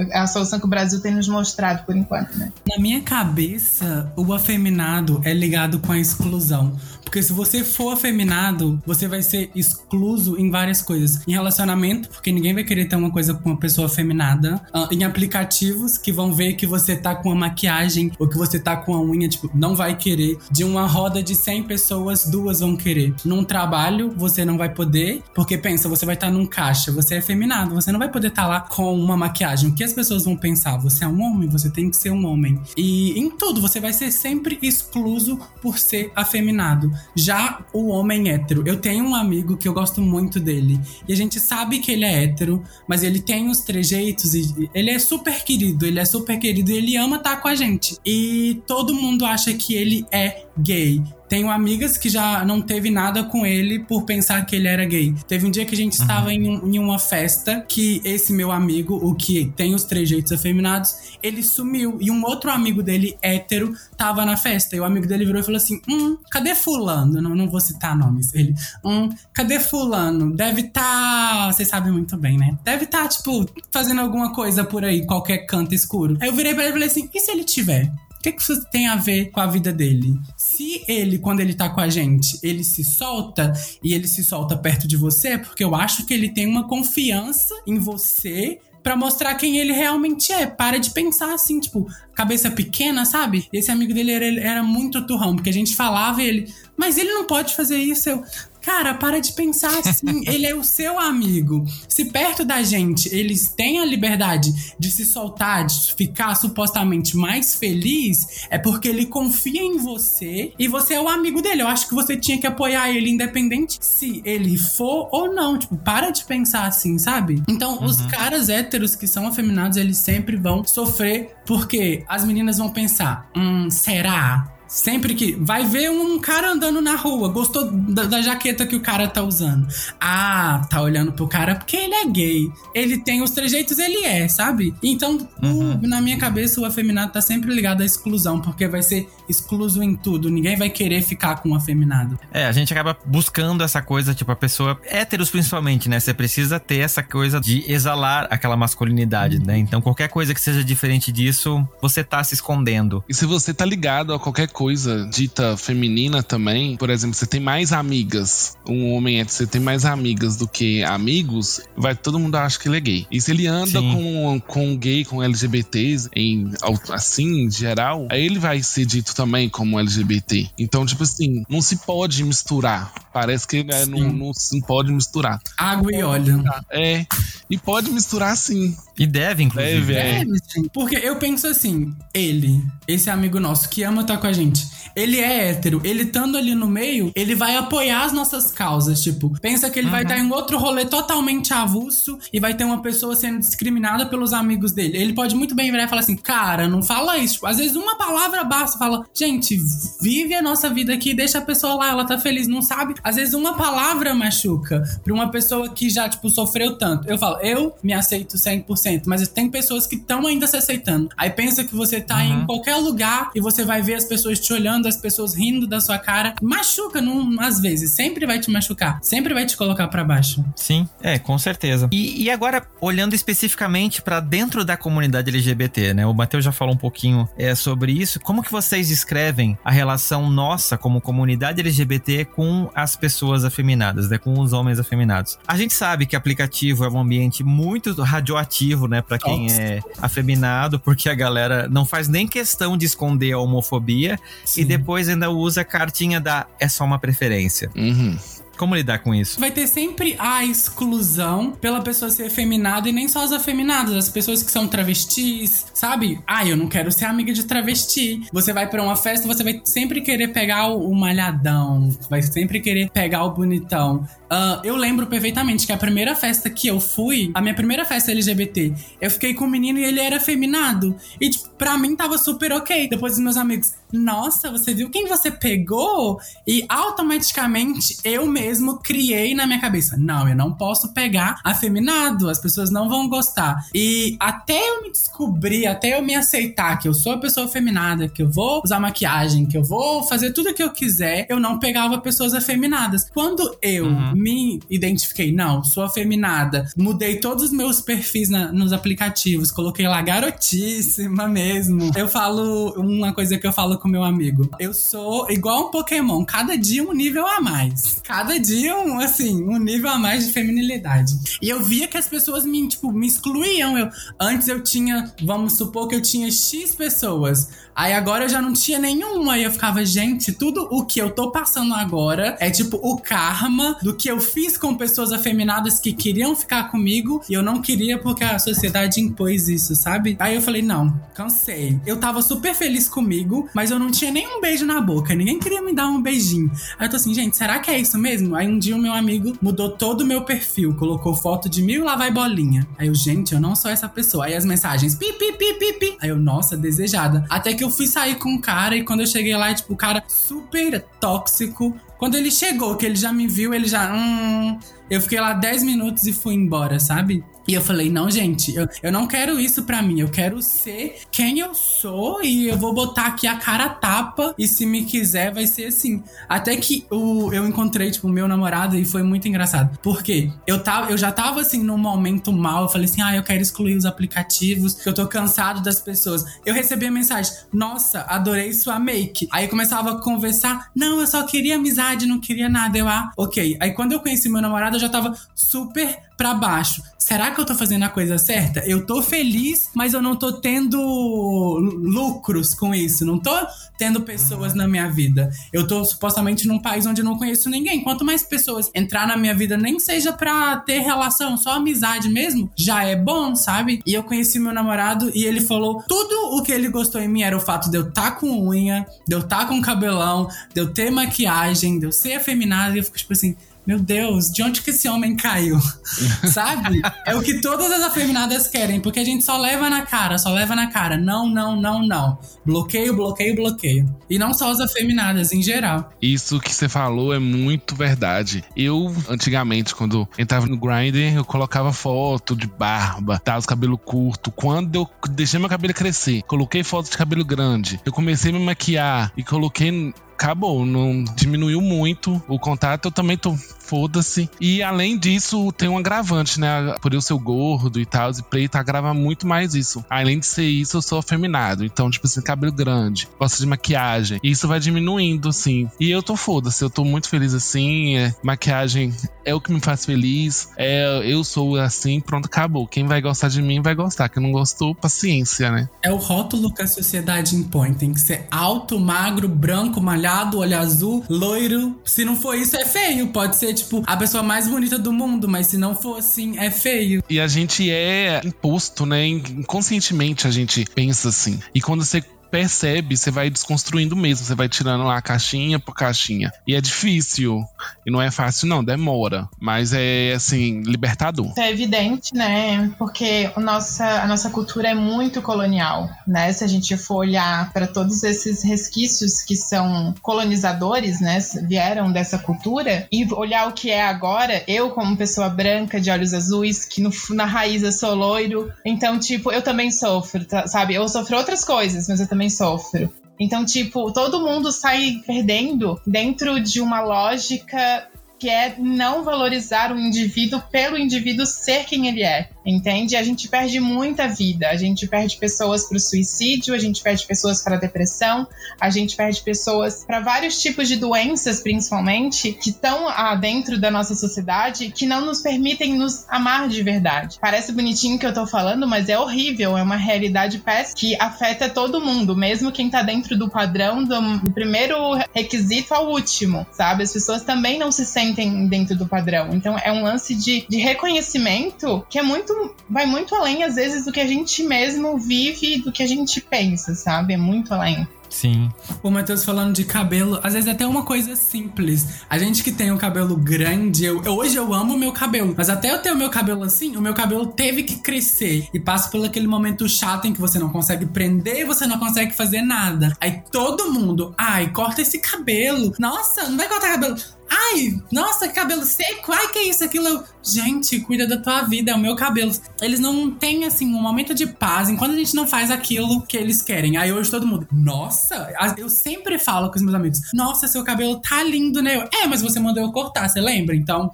É a solução que o Brasil tem nos mostrado por enquanto, né? Na minha cabeça, o afeminado é ligado com a exclusão. Porque se você for afeminado, você vai ser excluso em várias coisas. Em relacionamento, porque ninguém vai querer ter uma coisa com uma pessoa afeminada. Uh, em aplicativos, que vão ver que você tá com a maquiagem ou que você tá com a unha, tipo, não vai querer. De uma roda de 100 pessoas, duas vão querer. Num trabalho, você não vai poder, porque pensa, você vai estar tá num caixa, você é afeminado, você não vai poder estar tá lá com uma maquiagem. O que as pessoas vão pensar? Você é um homem, você tem que ser um homem. E em tudo, você vai ser sempre excluso por ser afeminado. Já o homem hétero, eu tenho um amigo que eu gosto muito dele. E a gente sabe que ele é hétero, mas ele tem os trejeitos e ele é super querido, ele é super querido e ele ama estar tá com a gente. E todo mundo acha que ele é gay. Tenho amigas que já não teve nada com ele por pensar que ele era gay. Teve um dia que a gente uhum. estava em, um, em, uma festa que esse meu amigo, o que tem os trejeitos afeminados, ele sumiu. E um outro amigo dele, hétero, tava na festa. E o amigo dele virou e falou assim: Hum, cadê Fulano? Não, não vou citar nomes. Ele, hum, cadê Fulano? Deve tá. Vocês sabem muito bem, né? Deve tá, tipo, fazendo alguma coisa por aí, qualquer canto escuro. Aí eu virei pra ele e falei assim: e se ele tiver? Que, que isso tem a ver com a vida dele? Se ele, quando ele tá com a gente, ele se solta e ele se solta perto de você, porque eu acho que ele tem uma confiança em você para mostrar quem ele realmente é. Para de pensar assim, tipo, cabeça pequena, sabe? Esse amigo dele era, era muito turrão, porque a gente falava e ele, mas ele não pode fazer isso. Eu, Cara, para de pensar assim. [LAUGHS] ele é o seu amigo. Se perto da gente eles têm a liberdade de se soltar, de ficar supostamente mais feliz, é porque ele confia em você e você é o amigo dele. Eu acho que você tinha que apoiar ele, independente se ele for ou não. Tipo, para de pensar assim, sabe? Então, uhum. os caras héteros que são afeminados, eles sempre vão sofrer porque as meninas vão pensar: hum, será? Sempre que vai ver um cara andando na rua, gostou da, da, jaqueta que o cara tá usando. Ah, tá olhando pro cara porque ele é gay. Ele tem os trejeitos, ele é, sabe? Então, uhum. o, na minha cabeça, o afeminado tá sempre ligado à exclusão, porque vai ser excluso em tudo. Ninguém vai querer ficar com o afeminado. É, a gente acaba buscando essa coisa, tipo, a pessoa, héteros principalmente, né? Você precisa ter essa coisa de exalar aquela masculinidade, né? Então, qualquer coisa que seja diferente disso, você tá se escondendo. E se você tá ligado a qualquer coisa dita feminina também, por exemplo, você tem mais amigas, um homem é você tem mais amigas do que amigos, vai todo mundo acha que ele é gay. E se ele anda com, com gay, com LGBTs, em, assim, em geral, aí ele vai ser dito também como LGBT. Então, tipo assim, não se pode misturar. Parece que né, não, não, não pode misturar. Água e óleo. É. E pode misturar sim. E deve, inclusive. Deve, é. deve sim. Porque eu penso assim, ele, esse amigo nosso que ama estar com a gente, ele é hétero. Ele estando ali no meio, ele vai apoiar as nossas causas. Tipo, pensa que ele uhum. vai estar em outro rolê totalmente avulso e vai ter uma pessoa sendo discriminada pelos amigos dele. Ele pode muito bem virar e falar assim, cara, não fala isso. Tipo, às vezes uma palavra basta. Fala, gente, vive a nossa vida aqui, deixa a pessoa lá, ela tá feliz, não sabe? Às vezes uma palavra machuca pra uma pessoa que já, tipo, sofreu tanto. Eu falo, eu me aceito 100%, mas tem pessoas que estão ainda se aceitando. Aí pensa que você tá uhum. em qualquer lugar e você vai ver as pessoas te olhando, as pessoas rindo da sua cara. Machuca, não, às vezes. Sempre vai te machucar. Sempre vai te colocar para baixo. Sim, é, com certeza. E, e agora, olhando especificamente para dentro da comunidade LGBT, né? O Matheus já falou um pouquinho é, sobre isso. Como que vocês descrevem a relação nossa como comunidade LGBT com as pessoas afeminadas, né? Com os homens afeminados? A gente sabe que aplicativo é um ambiente muito radioativo, né? Para quem Nossa. é afeminado, porque a galera não faz nem questão de esconder a homofobia Sim. e depois ainda usa a cartinha da é só uma preferência. Uhum. Como lidar com isso? Vai ter sempre a exclusão pela pessoa ser afeminada e nem só as afeminadas, as pessoas que são travestis, sabe? Ah, eu não quero ser amiga de travesti. Você vai para uma festa, você vai sempre querer pegar o, malhadão, vai sempre querer pegar o bonitão. Uh, eu lembro perfeitamente que a primeira festa que eu fui, a minha primeira festa LGBT, eu fiquei com um menino e ele era feminado. E, tipo, pra mim tava super ok. Depois os meus amigos, nossa, você viu quem você pegou? E automaticamente eu mesmo criei na minha cabeça: não, eu não posso pegar afeminado, as pessoas não vão gostar. E até eu me descobrir, até eu me aceitar que eu sou a pessoa afeminada, que eu vou usar maquiagem, que eu vou fazer tudo o que eu quiser, eu não pegava pessoas afeminadas. Quando eu uhum. Me identifiquei, não, sou afeminada, mudei todos os meus perfis na, nos aplicativos, coloquei lá garotíssima mesmo. Eu falo uma coisa que eu falo com meu amigo. Eu sou igual um Pokémon, cada dia um nível a mais. Cada dia um, assim, um nível a mais de feminilidade. E eu via que as pessoas me, tipo, me excluíam. Eu, antes eu tinha, vamos supor que eu tinha X pessoas. Aí agora eu já não tinha nenhuma. Aí eu ficava, gente, tudo o que eu tô passando agora é tipo o karma do que eu fiz com pessoas afeminadas que queriam ficar comigo e eu não queria porque a sociedade impôs isso, sabe? Aí eu falei, não, cansei. Eu tava super feliz comigo, mas eu não tinha nem um beijo na boca. Ninguém queria me dar um beijinho. Aí eu tô assim, gente, será que é isso mesmo? Aí um dia o meu amigo mudou todo o meu perfil, colocou foto de mil lá vai bolinha. Aí eu, gente, eu não sou essa pessoa. Aí as mensagens, pi, pi, pi, pi, pi. Aí eu, nossa, desejada. Até que eu fui sair com um cara e quando eu cheguei lá, tipo, o cara super tóxico. Quando ele chegou, que ele já me viu, ele já. Hum, eu fiquei lá 10 minutos e fui embora, sabe? E eu falei, não, gente, eu, eu não quero isso pra mim. Eu quero ser quem eu sou e eu vou botar aqui a cara tapa. E se me quiser, vai ser assim. Até que o, eu encontrei, tipo, o meu namorado e foi muito engraçado. Porque eu, tava, eu já tava, assim, num momento mal. Eu falei assim, ah, eu quero excluir os aplicativos, que eu tô cansado das pessoas. Eu recebi a mensagem, nossa, adorei sua make. Aí começava a conversar, não, eu só queria amizade, não queria nada. Eu, ah, ok. Aí quando eu conheci meu namorado, eu já tava super pra baixo. Será que eu tô fazendo a coisa certa? Eu tô feliz, mas eu não tô tendo lucros com isso. Não tô tendo pessoas na minha vida. Eu tô supostamente num país onde eu não conheço ninguém. Quanto mais pessoas entrar na minha vida, nem seja pra ter relação, só amizade mesmo, já é bom, sabe? E eu conheci meu namorado e ele falou tudo o que ele gostou em mim era o fato de eu estar tá com unha, de eu estar tá com cabelão, de eu ter maquiagem, de eu ser afeminada. E eu fico tipo assim meu Deus, de onde que esse homem caiu? [LAUGHS] Sabe? É o que todas as afeminadas querem, porque a gente só leva na cara, só leva na cara. Não, não, não, não. Bloqueio, bloqueio, bloqueio. E não só as afeminadas, em geral. Isso que você falou é muito verdade. Eu, antigamente, quando entrava no Grindr, eu colocava foto de barba, tá, os cabelos curto. Quando eu deixei meu cabelo crescer, coloquei foto de cabelo grande, eu comecei a me maquiar e coloquei acabou, não diminuiu muito o contato. Eu também tô foda-se. E além disso, tem um agravante, né? Por eu ser gordo e tal, e preto agrava muito mais isso. Além de ser isso, eu sou afeminado. Então, tipo assim, cabelo grande, gosto de maquiagem. E isso vai diminuindo, assim. E eu tô foda-se, eu tô muito feliz assim. É, maquiagem é o que me faz feliz. É, eu sou assim, pronto, acabou. Quem vai gostar de mim vai gostar. Quem não gostou, paciência, né? É o rótulo que a sociedade impõe. Tem que ser alto, magro, branco, malhado, olho azul, loiro. Se não for isso, é feio. Pode ser tipo, a pessoa mais bonita do mundo, mas se não for assim, é feio. E a gente é imposto, né? Inconscientemente a gente pensa assim. E quando você percebe, você vai desconstruindo mesmo, você vai tirando lá caixinha por caixinha. E é difícil. E não é fácil, não, demora. Mas é, assim, libertador. É evidente, né? Porque a nossa, a nossa cultura é muito colonial, né? Se a gente for olhar para todos esses resquícios que são colonizadores, né? Vieram dessa cultura, e olhar o que é agora, eu, como pessoa branca de olhos azuis, que no, na raiz eu sou loiro, então, tipo, eu também sofro, tá, sabe? Eu sofro outras coisas, mas eu também sofro. Então, tipo, todo mundo sai perdendo dentro de uma lógica que é não valorizar o indivíduo pelo indivíduo ser quem ele é entende? A gente perde muita vida, a gente perde pessoas para o suicídio, a gente perde pessoas para depressão, a gente perde pessoas para vários tipos de doenças, principalmente, que estão ah, dentro da nossa sociedade, que não nos permitem nos amar de verdade. Parece bonitinho que eu tô falando, mas é horrível, é uma realidade péssima que afeta todo mundo, mesmo quem tá dentro do padrão do primeiro requisito ao último, sabe? As pessoas também não se sentem dentro do padrão. Então é um lance de, de reconhecimento que é muito muito, vai muito além, às vezes, do que a gente mesmo vive, do que a gente pensa, sabe? É muito além. Sim. O Matheus falando de cabelo, às vezes é até uma coisa simples. A gente que tem o um cabelo grande, eu, eu, hoje eu amo o meu cabelo, mas até eu ter o meu cabelo assim, o meu cabelo teve que crescer e passa por aquele momento chato em que você não consegue prender e você não consegue fazer nada. Aí todo mundo, ai, corta esse cabelo. Nossa, não vai cortar cabelo. Ai, nossa, cabelo seco. Ai, que isso, aquilo. Gente, cuida da tua vida, é o meu cabelo. Eles não têm, assim, um momento de paz enquanto a gente não faz aquilo que eles querem. Aí hoje todo mundo, nossa, eu sempre falo com os meus amigos, nossa, seu cabelo tá lindo, né? Eu, é, mas você mandou eu cortar, você lembra? Então.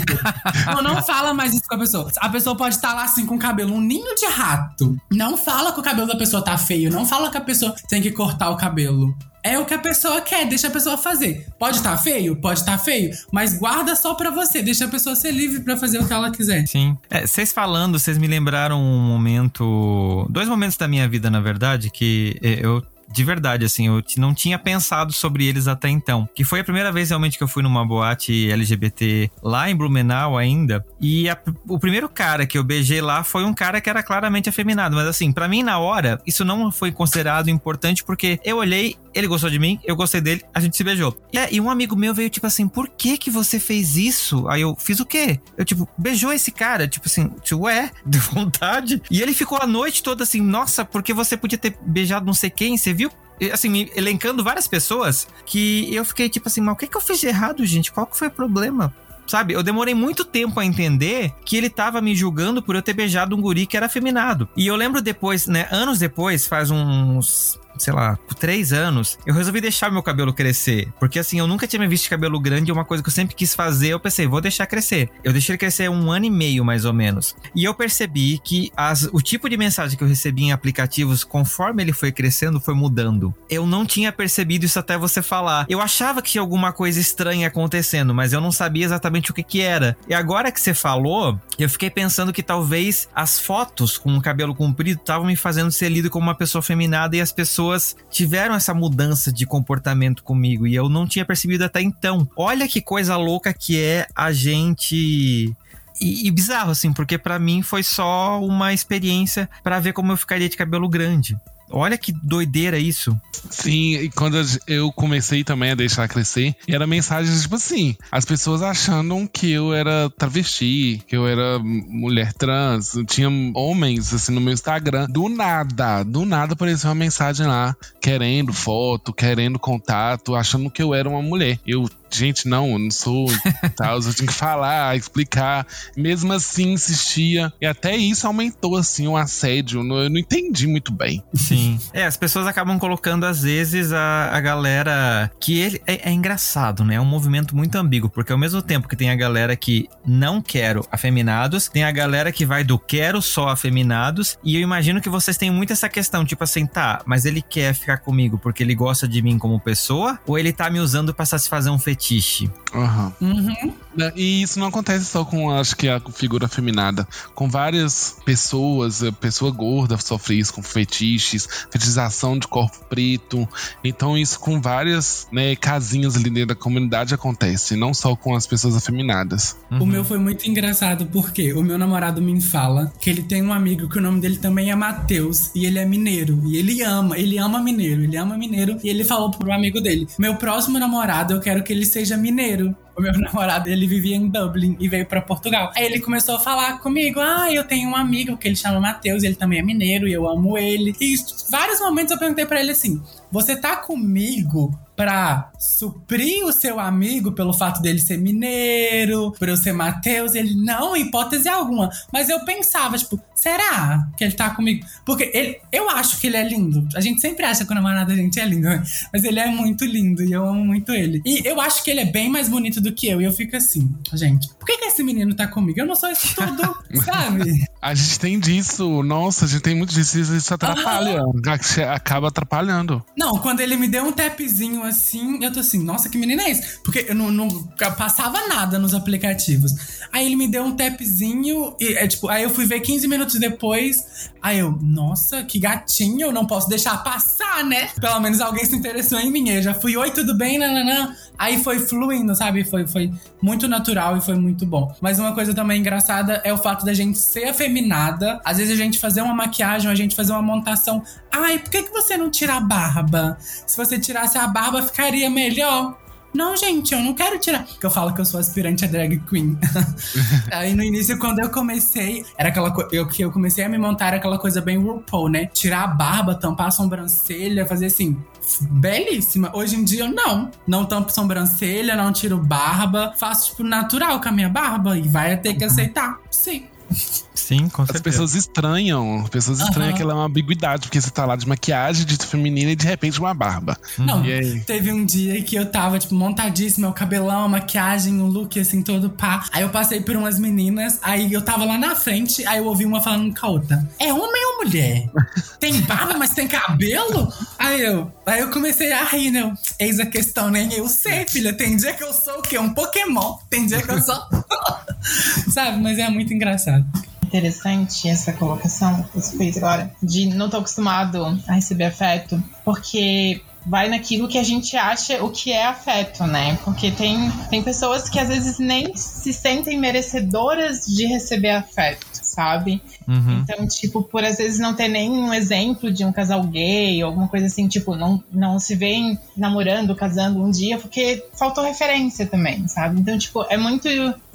[LAUGHS] não, não fala mais isso com a pessoa. A pessoa pode estar tá lá, assim, com o cabelo, um ninho de rato. Não fala que o cabelo da pessoa tá feio. Não fala que a pessoa tem que cortar o cabelo. É o que a pessoa quer, deixa a pessoa fazer. Pode estar tá feio? Pode estar tá feio, mas guarda só pra você, deixa a pessoa ser livre para fazer o que ela quiser. Sim. É, vocês falando, vocês me lembraram um momento. Dois momentos da minha vida, na verdade, que é, eu de verdade, assim, eu não tinha pensado sobre eles até então. Que foi a primeira vez realmente que eu fui numa boate LGBT lá em Blumenau ainda. E a, o primeiro cara que eu beijei lá foi um cara que era claramente afeminado. Mas assim, para mim na hora, isso não foi considerado importante porque eu olhei, ele gostou de mim, eu gostei dele, a gente se beijou. E, é, e um amigo meu veio tipo assim, por que que você fez isso? Aí eu fiz o quê? Eu tipo, beijou esse cara, tipo assim, ué, [LAUGHS] de vontade. E ele ficou a noite toda assim, nossa, porque você podia ter beijado não sei quem, você viu? assim, elencando várias pessoas que eu fiquei tipo assim, mas o que, que eu fiz de errado, gente? Qual que foi o problema? Sabe, eu demorei muito tempo a entender que ele tava me julgando por eu ter beijado um guri que era afeminado. E eu lembro depois, né, anos depois, faz uns sei lá, por três anos, eu resolvi deixar meu cabelo crescer. Porque assim, eu nunca tinha me visto de cabelo grande, é uma coisa que eu sempre quis fazer. Eu pensei, vou deixar crescer. Eu deixei ele crescer um ano e meio, mais ou menos. E eu percebi que as, o tipo de mensagem que eu recebi em aplicativos, conforme ele foi crescendo, foi mudando. Eu não tinha percebido isso até você falar. Eu achava que tinha alguma coisa estranha acontecendo, mas eu não sabia exatamente o que que era. E agora que você falou, eu fiquei pensando que talvez as fotos com o cabelo comprido estavam me fazendo ser lido como uma pessoa feminada e as pessoas pessoas tiveram essa mudança de comportamento comigo e eu não tinha percebido até então. Olha que coisa louca que é a gente e, e, bizarro, assim, porque para mim foi só uma experiência para ver como eu ficaria de cabelo grande. Olha que doideira isso. Sim, e quando eu comecei também a deixar crescer, era mensagens tipo assim: as pessoas achando que eu era travesti, que eu era mulher trans, tinha homens assim no meu Instagram. Do nada, do nada apareceu uma mensagem lá, querendo foto, querendo contato, achando que eu era uma mulher. Eu gente, não, eu não sou [LAUGHS] tal, eu tinha que falar, explicar. Mesmo assim, insistia. E até isso aumentou, assim, o assédio. Eu não entendi muito bem. Sim. É, as pessoas acabam colocando, às vezes, a, a galera. Que ele é, é engraçado, né? É um movimento muito ambíguo, porque ao mesmo tempo que tem a galera que não quero afeminados, tem a galera que vai do quero só afeminados. E eu imagino que vocês têm muito essa questão, tipo assim, tá, mas ele quer ficar comigo porque ele gosta de mim como pessoa? Ou ele tá me usando pra satisfazer um fetiche? Uhum. Uhum. E isso não acontece só com, acho que, a figura feminada. Com várias pessoas, a pessoa gorda sofre isso com fetiches, fetichização de corpo preto. Então, isso com várias né, casinhas ali dentro da comunidade acontece, não só com as pessoas afeminadas. Uhum. O meu foi muito engraçado porque o meu namorado me fala que ele tem um amigo que o nome dele também é Matheus e ele é mineiro. E ele ama, ele ama mineiro, ele ama mineiro. E ele falou pro amigo dele: Meu próximo namorado, eu quero que ele seja mineiro. O meu [LAUGHS] namorado, ele vivia em Dublin e veio para Portugal. Aí ele começou a falar comigo: Ah, eu tenho um amigo que ele chama Matheus, ele também é mineiro e eu amo ele. E vários momentos eu perguntei para ele assim: Você tá comigo pra suprir o seu amigo pelo fato dele ser mineiro, por eu ser Matheus? Ele, não, hipótese alguma. Mas eu pensava, tipo, será que ele tá comigo? Porque ele, eu acho que ele é lindo. A gente sempre acha que o namorado da gente é lindo, né? mas ele é muito lindo e eu amo muito ele. E eu acho que ele é bem mais bonito do que eu. E eu fico assim, gente, por que, que esse menino tá comigo? Eu não sou isso tudo, [LAUGHS] sabe? A gente tem disso, nossa, a gente tem muito disso, isso atrapalha. Uhum. Acaba atrapalhando. Não, quando ele me deu um tapzinho assim, eu tô assim, nossa, que menina é esse? Porque eu não, não passava nada nos aplicativos. Aí ele me deu um tapzinho, e é tipo, aí eu fui ver 15 minutos depois. Aí eu, nossa, que gatinho, eu não posso deixar passar, né? Pelo menos alguém se interessou em mim. Eu já fui, oi, tudo bem? Nananã. Aí foi fluindo, sabe? Foi, foi muito natural e foi muito bom. Mas uma coisa também engraçada é o fato da gente ser afeminada. Às vezes a gente fazer uma maquiagem, a gente fazer uma montação. Ai, por que, que você não tira a barba? Se você tirasse a barba, ficaria melhor. Não, gente, eu não quero tirar. Porque eu falo que eu sou aspirante a drag queen. [LAUGHS] Aí no início, quando eu comecei, era aquela coisa. Eu, que eu comecei a me montar era aquela coisa bem RuPaul, né? Tirar a barba, tampar a sobrancelha, fazer assim. Belíssima. Hoje em dia, eu não. Não tampo sobrancelha, não tiro barba. Faço, tipo, natural com a minha barba. E vai ter que aceitar. Sim. Sim, com certeza. As pessoas estranham. As pessoas estranham que ela é uma ambiguidade, porque você tá lá de maquiagem, de feminina e de repente uma barba. Não, teve um dia que eu tava, tipo, montadíssima, o cabelão, a maquiagem, o look, assim, todo pá. Aí eu passei por umas meninas, aí eu tava lá na frente, aí eu ouvi uma falando com a outra. É homem ou mulher? [LAUGHS] Tem barba, mas tem cabelo? Aí eu, aí eu comecei a rir, né? Eis a questão, nem eu sei, filha. Tem dia que eu sou o quê? Um Pokémon. Tem dia que eu sou. [LAUGHS] Sabe? Mas é muito engraçado interessante essa colocação que você fez agora, de não tô acostumado a receber afeto, porque vai naquilo que a gente acha o que é afeto, né? Porque tem, tem pessoas que às vezes nem se sentem merecedoras de receber afeto, sabe? Uhum. Então, tipo, por às vezes não ter nenhum exemplo de um casal gay, alguma coisa assim, tipo, não, não se vêem namorando, casando um dia, porque faltou referência também, sabe? Então, tipo, é muito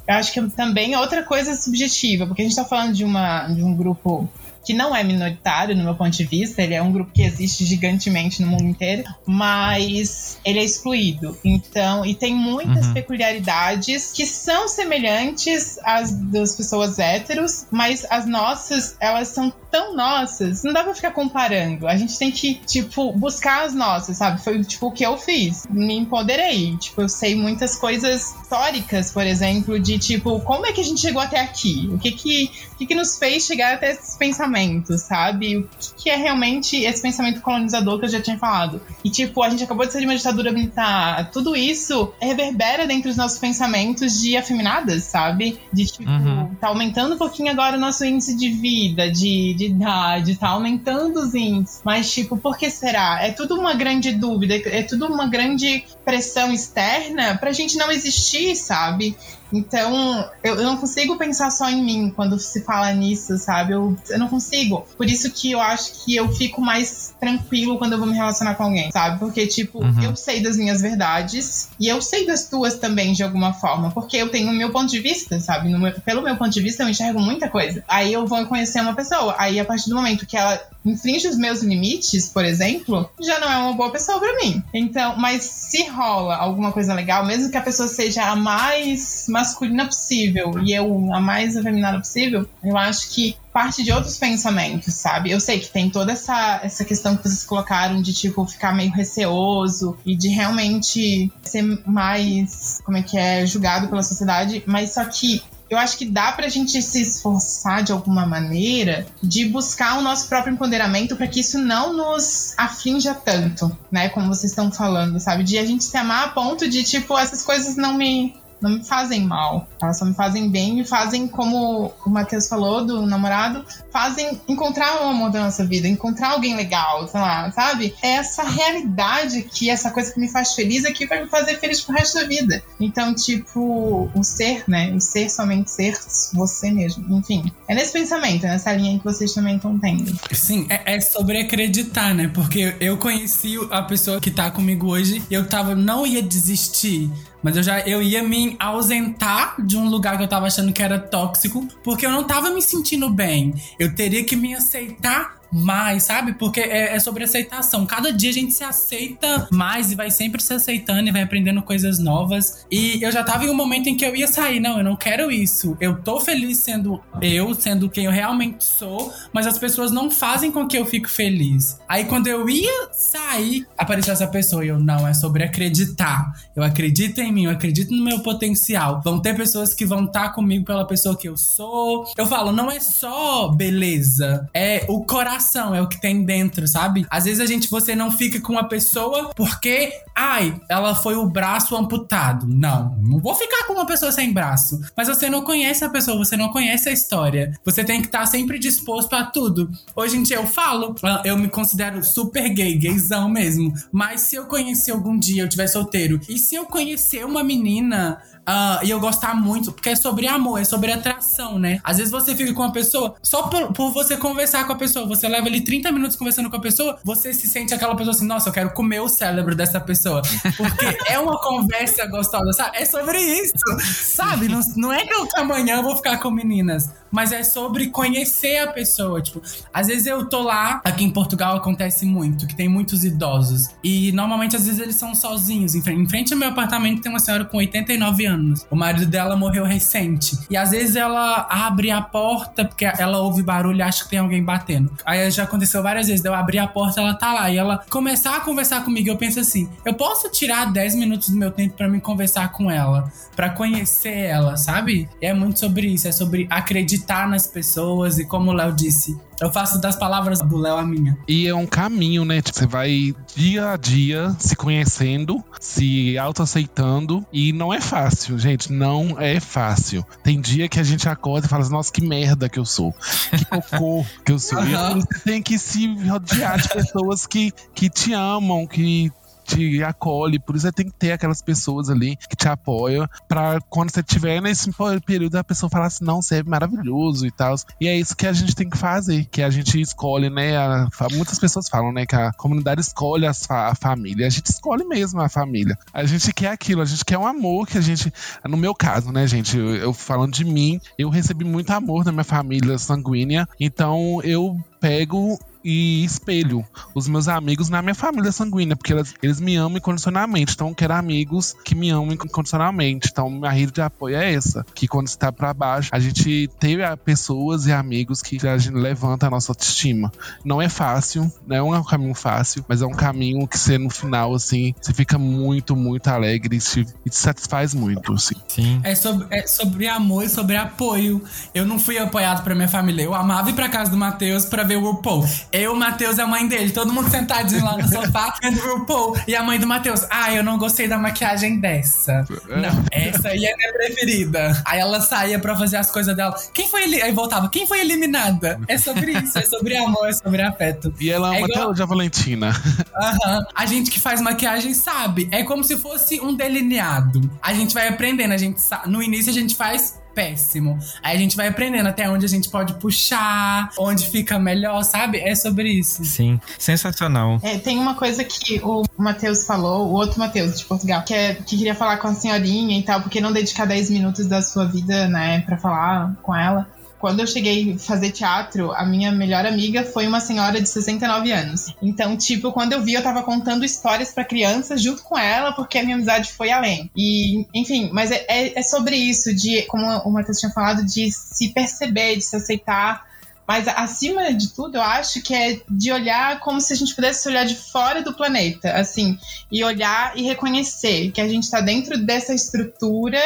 eu acho que também é outra coisa subjetiva, porque a gente está falando de, uma, de um grupo que não é minoritário no meu ponto de vista, ele é um grupo que existe gigantemente no mundo inteiro, mas ele é excluído. Então, e tem muitas uhum. peculiaridades que são semelhantes às das pessoas héteros, mas as nossas, elas são tão nossas, não dá pra ficar comparando. A gente tem que, tipo, buscar as nossas, sabe? Foi, tipo, o que eu fiz. Me empoderei. Tipo, eu sei muitas coisas históricas, por exemplo, de, tipo, como é que a gente chegou até aqui? O que que, o que, que nos fez chegar até esses pensamentos? Pensamento, sabe? O que, é realmente esse pensamento colonizador que eu já tinha falado. E, tipo, a gente acabou de sair de uma ditadura militar. Tudo isso reverbera dentro dos nossos pensamentos de afeminadas, sabe? De, tipo, uhum. tá aumentando um pouquinho agora o nosso índice de vida, de, de idade, tá aumentando os índices. Mas, tipo, por que será? É tudo uma grande dúvida, é tudo uma grande pressão externa pra gente não existir, sabe? Então, eu, eu, não consigo pensar só em mim quando se fala nisso, sabe? Eu, eu não consigo. Por isso que eu acho que eu fico mais tranquilo quando eu vou me relacionar com alguém, sabe? Porque, tipo, uhum. eu sei das minhas verdades e eu sei das tuas também, de alguma forma. Porque eu tenho o meu ponto de vista, sabe? Meu, pelo meu ponto de vista, eu enxergo muita coisa. Aí eu vou conhecer uma pessoa. Aí, a partir do momento que ela infringe os meus limites, por exemplo, já não é uma boa pessoa para mim. Então, mas se rola alguma coisa legal, mesmo que a pessoa seja a mais masculina possível e eu a mais afeminada possível, eu acho que parte de outros pensamentos, sabe? Eu sei que tem toda essa, essa questão que vocês colocaram de, tipo, ficar meio receoso e de realmente ser mais, como é que é, julgado pela sociedade, mas só que eu acho que dá pra gente se esforçar de alguma maneira de buscar o nosso próprio empoderamento para que isso não nos aflinja tanto, né? Como vocês estão falando, sabe? De a gente se amar a ponto de, tipo, essas coisas não me não me fazem mal, elas só me fazem bem, me fazem, como o Matheus falou, do namorado, fazem encontrar o amor da nossa vida, encontrar alguém legal, sei lá, sabe? É essa realidade que essa coisa que me faz feliz que vai me fazer feliz pro resto da vida. Então, tipo, o ser, né? O ser somente ser você mesmo. Enfim, é nesse pensamento, é nessa linha que vocês também estão tendo. Sim, é, é sobre acreditar, né? Porque eu conheci a pessoa que tá comigo hoje e eu tava, não ia desistir mas eu já eu ia me ausentar de um lugar que eu tava achando que era tóxico, porque eu não tava me sentindo bem. Eu teria que me aceitar mais, sabe? Porque é, é, sobre aceitação. Cada dia a gente se aceita mais e vai sempre se aceitando e vai aprendendo coisas novas. E eu já tava em um momento em que eu ia sair. Não, eu não quero isso. Eu tô feliz sendo eu, sendo quem eu realmente sou, mas as pessoas não fazem com que eu fique feliz. Aí quando eu ia sair, apareceu essa pessoa e eu, não, é sobre acreditar. Eu acredito em mim, eu acredito no meu potencial. Vão ter pessoas que vão estar tá comigo pela pessoa que eu sou. Eu falo, não é só beleza, é o coração é o que tem dentro, sabe? Às vezes a gente, você não fica com uma pessoa porque, ai, ela foi o braço amputado. Não, não vou ficar com uma pessoa sem braço. Mas você não conhece a pessoa, você não conhece a história. Você tem que estar tá sempre disposto a tudo. Hoje em dia eu falo, eu me considero super gay, gayzão mesmo. Mas se eu conhecer algum dia, eu tiver solteiro, e se eu conhecer uma menina Uh, e eu gostar muito, porque é sobre amor, é sobre atração, né? Às vezes você fica com uma pessoa, só por, por, você conversar com a pessoa, você leva ali 30 minutos conversando com a pessoa, você se sente aquela pessoa assim, nossa, eu quero comer o cérebro dessa pessoa. Porque [LAUGHS] é uma conversa gostosa, sabe? É sobre isso, sabe? Não, não é que eu amanhã eu vou ficar com meninas mas é sobre conhecer a pessoa. Tipo, às vezes eu tô lá, aqui em Portugal acontece muito, que tem muitos idosos. E normalmente, às vezes, eles são sozinhos. Em frente, em frente ao meu apartamento tem uma senhora com 89 anos. O marido dela morreu recente. E às vezes ela abre a porta, porque ela ouve barulho e acha que tem alguém batendo. Aí já aconteceu várias vezes. Eu abrir a porta, ela tá lá. E ela começar a conversar comigo, eu penso assim: eu posso tirar 10 minutos do meu tempo para me conversar com ela, para conhecer ela, sabe? E é muito sobre isso, é sobre acreditar acreditar nas pessoas e como o Léo disse, eu faço das palavras do Léo a minha. E é um caminho, né? Tipo, você vai dia a dia se conhecendo, se autoaceitando. E não é fácil, gente. Não é fácil. Tem dia que a gente acorda e fala assim, nossa, que merda que eu sou. Que [LAUGHS] cocô que eu sou. Uhum. E você tem que se rodear de pessoas que, que te amam, que te acolhe, por isso tem que ter aquelas pessoas ali que te apoiam, para quando você estiver nesse período a pessoa falar assim, não, você é maravilhoso e tal. E é isso que a gente tem que fazer, que a gente escolhe, né? A, muitas pessoas falam, né, que a comunidade escolhe a família, a gente escolhe mesmo a família. A gente quer aquilo, a gente quer um amor que a gente, no meu caso, né, gente, eu, eu falando de mim, eu recebi muito amor da minha família sanguínea, então eu pego e espelho os meus amigos na minha família sanguínea, porque eles, eles me amam incondicionalmente. Então, eu quero amigos que me amam incondicionalmente. Então, minha rede de apoio é essa. Que quando está para baixo, a gente teve pessoas e amigos que a gente levanta a nossa autoestima. Não é fácil, não é um caminho fácil, mas é um caminho que você, no final, assim, você fica muito, muito alegre e te, e te satisfaz muito, assim. Sim. É sobre, é sobre amor e sobre apoio. Eu não fui apoiado pra minha família. Eu amava ir pra casa do Matheus pra ver o RuPaul. Eu, o Matheus e a mãe dele, todo mundo sentadinho lá no sofá, [LAUGHS] vendo o RuPaul. E a mãe do Matheus, ah, eu não gostei da maquiagem dessa. É. Não, essa aí é minha preferida. Aí ela saía pra fazer as coisas dela. Quem foi ele? Aí voltava, quem foi eliminada? É sobre isso, é sobre amor, é sobre afeto. E ela ama é igual... até hoje a Valentina. [LAUGHS] Aham. Uhum. A gente que faz maquiagem sabe. É como se fosse um delineado. A gente vai aprendendo, a gente no início a gente faz péssimo. Aí a gente vai aprendendo até onde a gente pode puxar, onde fica melhor, sabe? É sobre isso. Sim, sensacional. É, tem uma coisa que o Matheus falou, o outro Matheus de Portugal, que, é, que queria falar com a senhorinha e tal, porque não dedicar 10 minutos da sua vida, né, pra falar com ela quando eu cheguei a fazer teatro, a minha melhor amiga foi uma senhora de 69 anos. Então, tipo, quando eu vi, eu tava contando histórias para crianças junto com ela, porque a minha amizade foi além. E, enfim, mas é, é, é sobre isso, de, como o Matheus tinha falado, de se perceber, de se aceitar. Mas acima de tudo, eu acho que é de olhar como se a gente pudesse olhar de fora do planeta, assim, e olhar e reconhecer que a gente está dentro dessa estrutura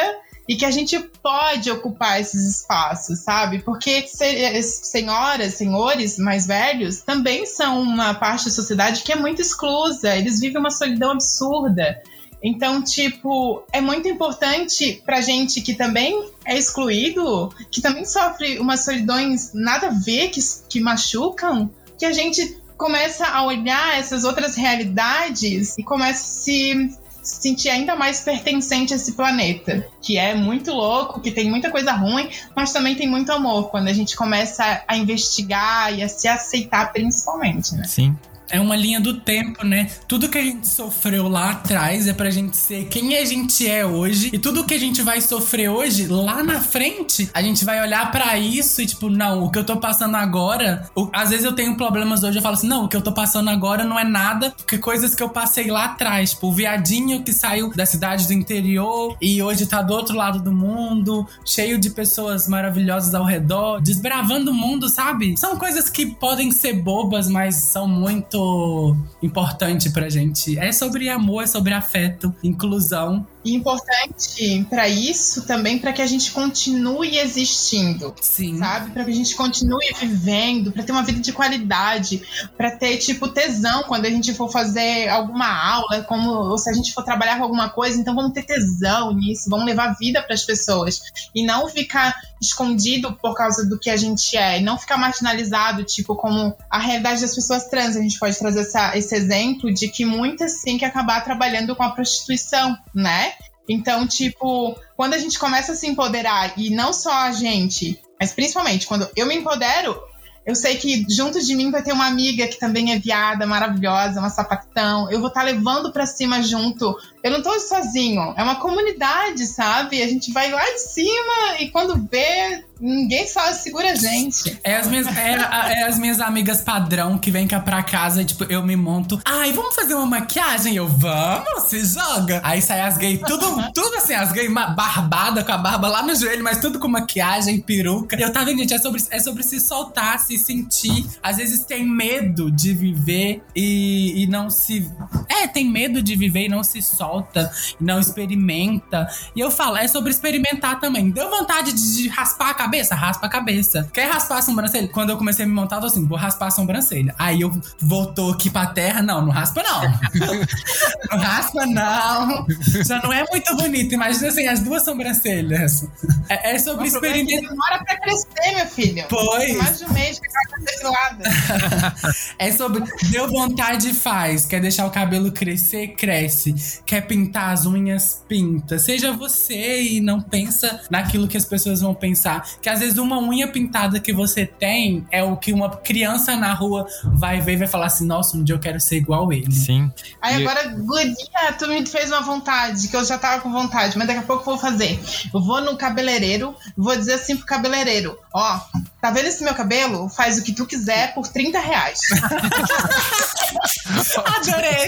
e que a gente pode ocupar esses espaços, sabe? Porque senhoras, senhores mais velhos também são uma parte da sociedade que é muito exclusa, eles vivem uma solidão absurda. Então, tipo, é muito importante pra gente que também é excluído, que também sofre umas solidões nada a ver, que, que machucam, que a gente começa a olhar essas outras realidades e começa a se se sentir ainda mais pertencente a esse planeta, que é muito louco, que tem muita coisa ruim, mas também tem muito amor quando a gente começa a investigar e a se aceitar principalmente, né? Sim. É uma linha do tempo, né? Tudo que a gente sofreu lá atrás é pra gente ser quem a gente é hoje. E tudo que a gente vai sofrer hoje, lá na frente, a gente vai olhar para isso e, tipo, não, o que eu tô passando agora. O, às vezes eu tenho problemas hoje, eu falo assim, não, o que eu tô passando agora não é nada, porque coisas que eu passei lá atrás. Tipo, o viadinho que saiu da cidade do interior e hoje tá do outro lado do mundo, cheio de pessoas maravilhosas ao redor, desbravando o mundo, sabe? São coisas que podem ser bobas, mas são muito importante pra gente. É sobre amor, é sobre afeto, inclusão. E importante para isso também para que a gente continue existindo. Sim. Sabe? Para que a gente continue vivendo, para ter uma vida de qualidade, para ter tipo tesão quando a gente for fazer alguma aula, como ou se a gente for trabalhar com alguma coisa, então vamos ter tesão nisso, vamos levar vida para as pessoas e não ficar escondido por causa do que a gente é, e não ficar marginalizado, tipo como a realidade das pessoas trans. A gente pode trazer essa, esse exemplo de que muitas têm que acabar trabalhando com a prostituição, né? Então, tipo, quando a gente começa a se empoderar, e não só a gente, mas principalmente quando eu me empodero, eu sei que junto de mim vai ter uma amiga que também é viada, maravilhosa, uma sapatão. Eu vou estar tá levando para cima junto. Eu não tô sozinho, é uma comunidade, sabe? A gente vai lá de cima e quando vê, ninguém só segura a gente. É as minhas, é, é as minhas amigas padrão que vêm cá pra casa, tipo, eu me monto. Ai, vamos fazer uma maquiagem? Eu, vamos, se joga. Aí sai as gays, tudo, tudo assim, as gays barbada com a barba lá no joelho, mas tudo com maquiagem, peruca. Eu tava gente, é sobre, é sobre se soltar, se sentir. Às vezes tem medo de viver e, e não se. É, tem medo de viver e não se solta, e não experimenta. E eu falo, é sobre experimentar também. Deu vontade de, de raspar a cabeça? Raspa a cabeça. Quer raspar a sobrancelha? Quando eu comecei a me montar, eu assim, vou raspar a sobrancelha. Aí eu voltou aqui pra terra, não, não raspa não. [LAUGHS] não raspa não. Já não é muito bonito. Imagina assim, as duas sobrancelhas. É, é sobre experimentar. Demora pra crescer, meu filho. Pois. Mais de um mês que tá [LAUGHS] É sobre. Deu vontade, faz. Quer deixar o cabelo crescer, cresce. Quer pintar as unhas, pinta. Seja você e não pensa naquilo que as pessoas vão pensar que às vezes uma unha pintada que você tem é o que uma criança na rua vai ver e vai falar assim: nossa, um dia eu quero ser igual ele. Sim. Aí e agora, Guria, tu me fez uma vontade, que eu já tava com vontade, mas daqui a pouco eu vou fazer. Eu vou no cabeleireiro, vou dizer assim pro cabeleireiro: ó, tá vendo esse meu cabelo? Faz o que tu quiser por 30 reais. [LAUGHS] Adorei!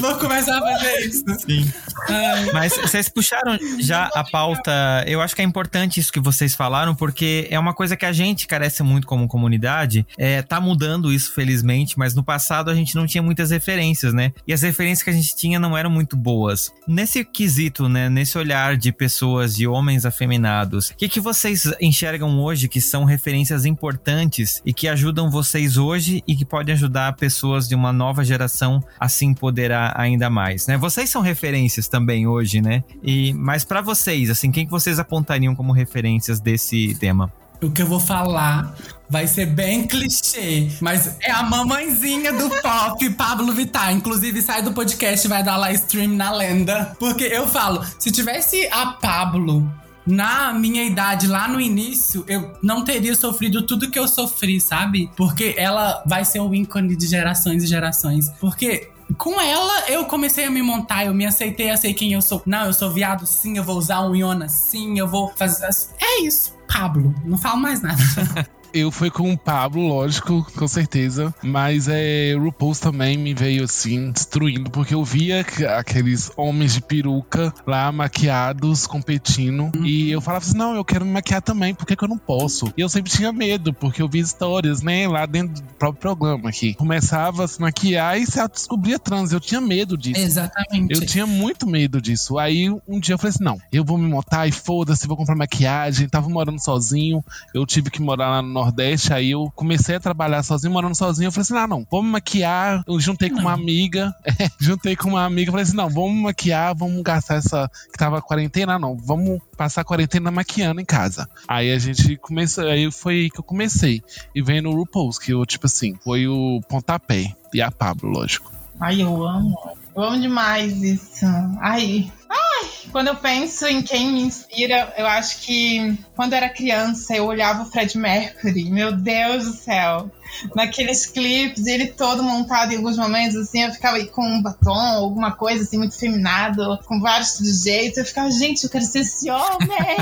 vou começar a fazer isso. Sim. Ai. Mas vocês puxaram já a pauta. Eu acho que é importante isso que vocês falaram falaram, porque é uma coisa que a gente carece muito como comunidade. É, tá mudando isso, felizmente, mas no passado a gente não tinha muitas referências, né? E as referências que a gente tinha não eram muito boas. Nesse quesito, né? Nesse olhar de pessoas, de homens afeminados, o que, que vocês enxergam hoje que são referências importantes e que ajudam vocês hoje e que podem ajudar pessoas de uma nova geração a se empoderar ainda mais, né? Vocês são referências também hoje, né? E mas para vocês, assim, quem que vocês apontariam como referências desse tema? O que eu vou falar vai ser bem clichê, mas é a mamãezinha do pop, Pablo Vittar. Inclusive, sai do podcast e vai dar lá stream na lenda. Porque eu falo, se tivesse a Pablo na minha idade, lá no início, eu não teria sofrido tudo que eu sofri, sabe? Porque ela vai ser um ícone de gerações e gerações. Porque com ela, eu comecei a me montar, eu me aceitei, eu sei quem eu sou. Não, eu sou viado sim, eu vou usar um Iona sim, eu vou fazer. É isso. Pablo, não falo mais nada. [LAUGHS] eu fui com o Pablo, lógico, com certeza. Mas é, o RuPaul's também me veio assim, destruindo, porque eu via aqueles homens de peruca lá maquiados, competindo. Hum. E eu falava assim: não, eu quero me maquiar também, por que, que eu não posso? E eu sempre tinha medo, porque eu vi histórias, né, lá dentro do próprio programa aqui. Começava a se maquiar e se descobria trans. Eu tinha medo disso. Exatamente. Eu tinha muito medo disso. Aí um dia eu falei assim: não, eu vou me montar e foda-se, vou comprar maquiagem. Tava morando sozinho, eu tive que morar lá no Nordeste, aí eu comecei a trabalhar sozinho, morando sozinho. Eu falei assim: ah, não, vamos maquiar. Eu juntei com uma amiga, [LAUGHS] é, juntei com uma amiga, falei assim: não, vamos maquiar, vamos gastar essa. que tava quarentena, não, vamos passar a quarentena maquiando em casa. Aí a gente começou, aí foi aí que eu comecei. E vem no RuPaul's, que eu, tipo assim, foi o pontapé. E a Pablo, lógico. Ai, eu amo. Eu amo demais isso. Ai, Ai, quando eu penso em quem me inspira, eu acho que quando eu era criança eu olhava o Fred Mercury. Meu Deus do céu naqueles clipes, ele todo montado em alguns momentos, assim, eu ficava com um batom, alguma coisa assim, muito feminado, com vários jeitos. Eu ficava, gente, eu quero ser esse homem!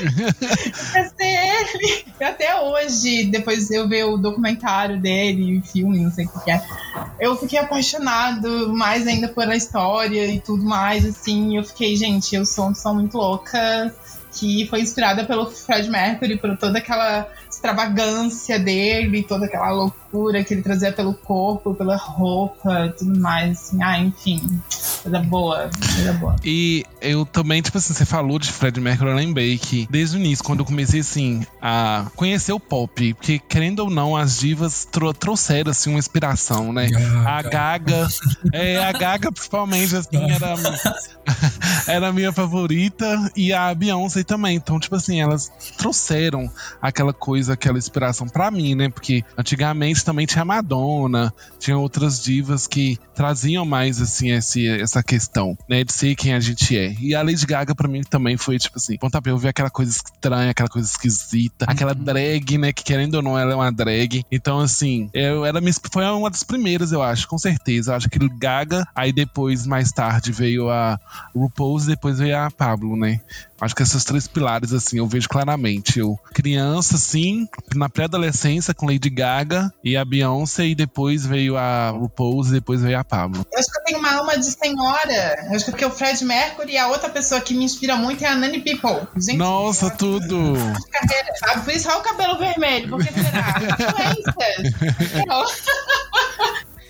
[LAUGHS] eu quero ser ele! E até hoje, depois eu ver o documentário dele, o filme, não sei o que é, eu fiquei apaixonado mais ainda pela história e tudo mais, assim. Eu fiquei, gente, eu sou uma pessoa muito louca que foi inspirada pelo Fred Mercury, por toda aquela extravagância dele, toda aquela loucura que ele trazia pelo corpo, pela roupa e tudo mais. Assim. Ah, enfim. Coisa boa, coisa boa. E eu também, tipo assim, você falou de Fred Mercury, eu lembrei que desde o início, quando eu comecei, assim, a conhecer o pop, porque querendo ou não, as divas tro trouxeram, assim, uma inspiração, né? Gaga. A Gaga, é, a Gaga principalmente, assim, era, [LAUGHS] era a minha favorita e a Beyoncé também. Então, tipo assim, elas trouxeram aquela coisa, aquela inspiração pra mim, né? Porque antigamente também tinha Madonna, tinha outras divas que traziam mais, assim, esse, essa questão, né? De ser quem a gente é. E a Lady Gaga, pra mim, também foi, tipo assim, pontapé, eu vi aquela coisa estranha, aquela coisa esquisita, aquela drag, né? Que querendo ou não, ela é uma drag. Então, assim, eu, ela me, foi uma das primeiras, eu acho, com certeza. Eu acho que Gaga, aí depois, mais tarde, veio a RuPaul's, depois veio a Pablo, né? Acho que esses três pilares, assim, eu vejo claramente. Eu, criança, assim, na pré-adolescência com Lady Gaga e a Beyoncé, e depois veio a RuPaul's e depois veio a Pablo. Eu acho que eu tenho uma alma de senhora. Eu acho que porque o Fred Mercury e a outra pessoa que me inspira muito é a Nani People. Gente, Nossa, eu- tudo! carreira, sabe? Por isso olha o cabelo vermelho, porque será? [LAUGHS] Influências.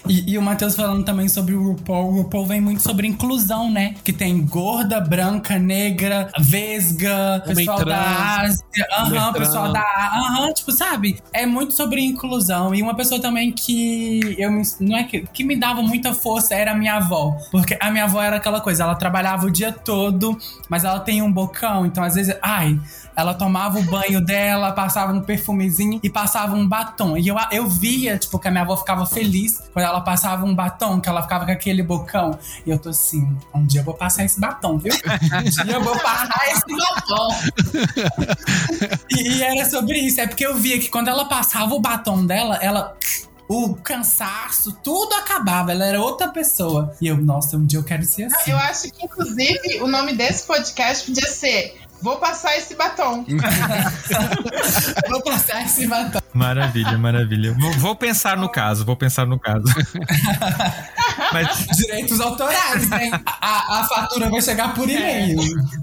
E, e o Matheus falando também sobre o RuPaul. O RuPaul vem muito sobre inclusão, né? Que tem gorda, branca, negra, vesga, Homem pessoal trans, da Ásia, aham, pessoal da. Aham, tipo, sabe? É muito sobre inclusão. E uma pessoa também que eu me, não é que, que me dava muita força era a minha avó. Porque a minha avó era aquela coisa, ela trabalhava o dia todo, mas ela tem um bocão, então às vezes, ai, ela tomava o banho dela, passava um perfumezinho e passava um batom. E eu, eu via, tipo, que a minha avó ficava feliz quando ela passava um batom, que ela ficava com aquele bocão. E eu tô assim, um dia eu vou passar esse batom, viu? Um dia eu vou passar esse batom. E, [LAUGHS] e era sobre isso. É porque eu via que quando ela passava o batom dela, ela. O cansaço, tudo acabava. Ela era outra pessoa. E eu, nossa, um dia eu quero ser assim. Eu acho que, inclusive, o nome desse podcast podia ser Vou Passar Esse Batom. [LAUGHS] Vou passar esse batom. Maravilha, maravilha. Vou, vou pensar no caso, vou pensar no caso. [LAUGHS] Mas Direitos autorais, né? A, a fatura vai chegar por e-mail.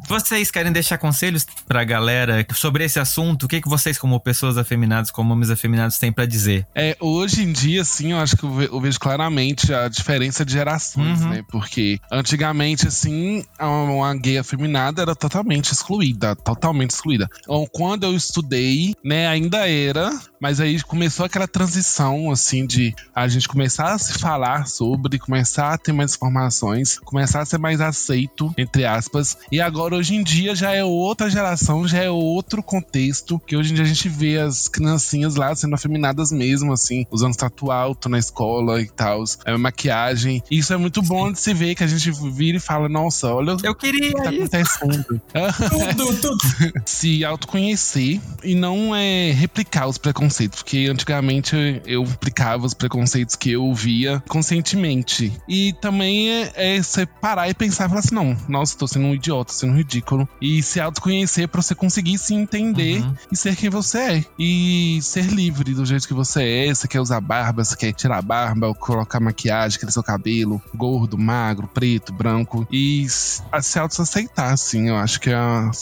vocês querem deixar conselhos pra galera sobre esse assunto? O que, que vocês, como pessoas afeminadas, como homens afeminados, têm pra dizer? É, hoje em dia, assim, eu acho que eu, ve- eu vejo claramente a diferença de gerações, Uhum. né? Porque antigamente, assim, a- uma gay afeminada era totalmente excluída, totalmente excluída. Então, quando eu estudei, né, ainda era, mas aí começou aquela transição, assim, de a gente começar a se falar sobre, começar a ter mais informações, começar a ser mais aceito, entre aspas. E agora, hoje em dia, já é outra geração, já é outro contexto, que hoje em dia a gente vê as criancinhas lá sendo afeminadas mesmo, assim, usando tatu alto na escola e tal, é, maquiagem. E isso é muito bom de se ver, que a gente vira e fala, nossa, olha o Eu queria que tá isso. acontecendo. [LAUGHS] Tudo, [LAUGHS] se autoconhecer e não é replicar os preconceitos, porque antigamente eu replicava os preconceitos que eu via conscientemente. E também é, é você parar e pensar e falar assim: não, nossa, tô sendo um idiota, sendo um ridículo. E se autoconhecer pra você conseguir se entender Uhum. e ser quem você é. E ser livre do jeito que você é. Você quer usar barba, você quer tirar a barba, ou colocar maquiagem, crescer o cabelo, gordo, magro, preto, branco. E a se auto-aceitar, assim, eu acho que é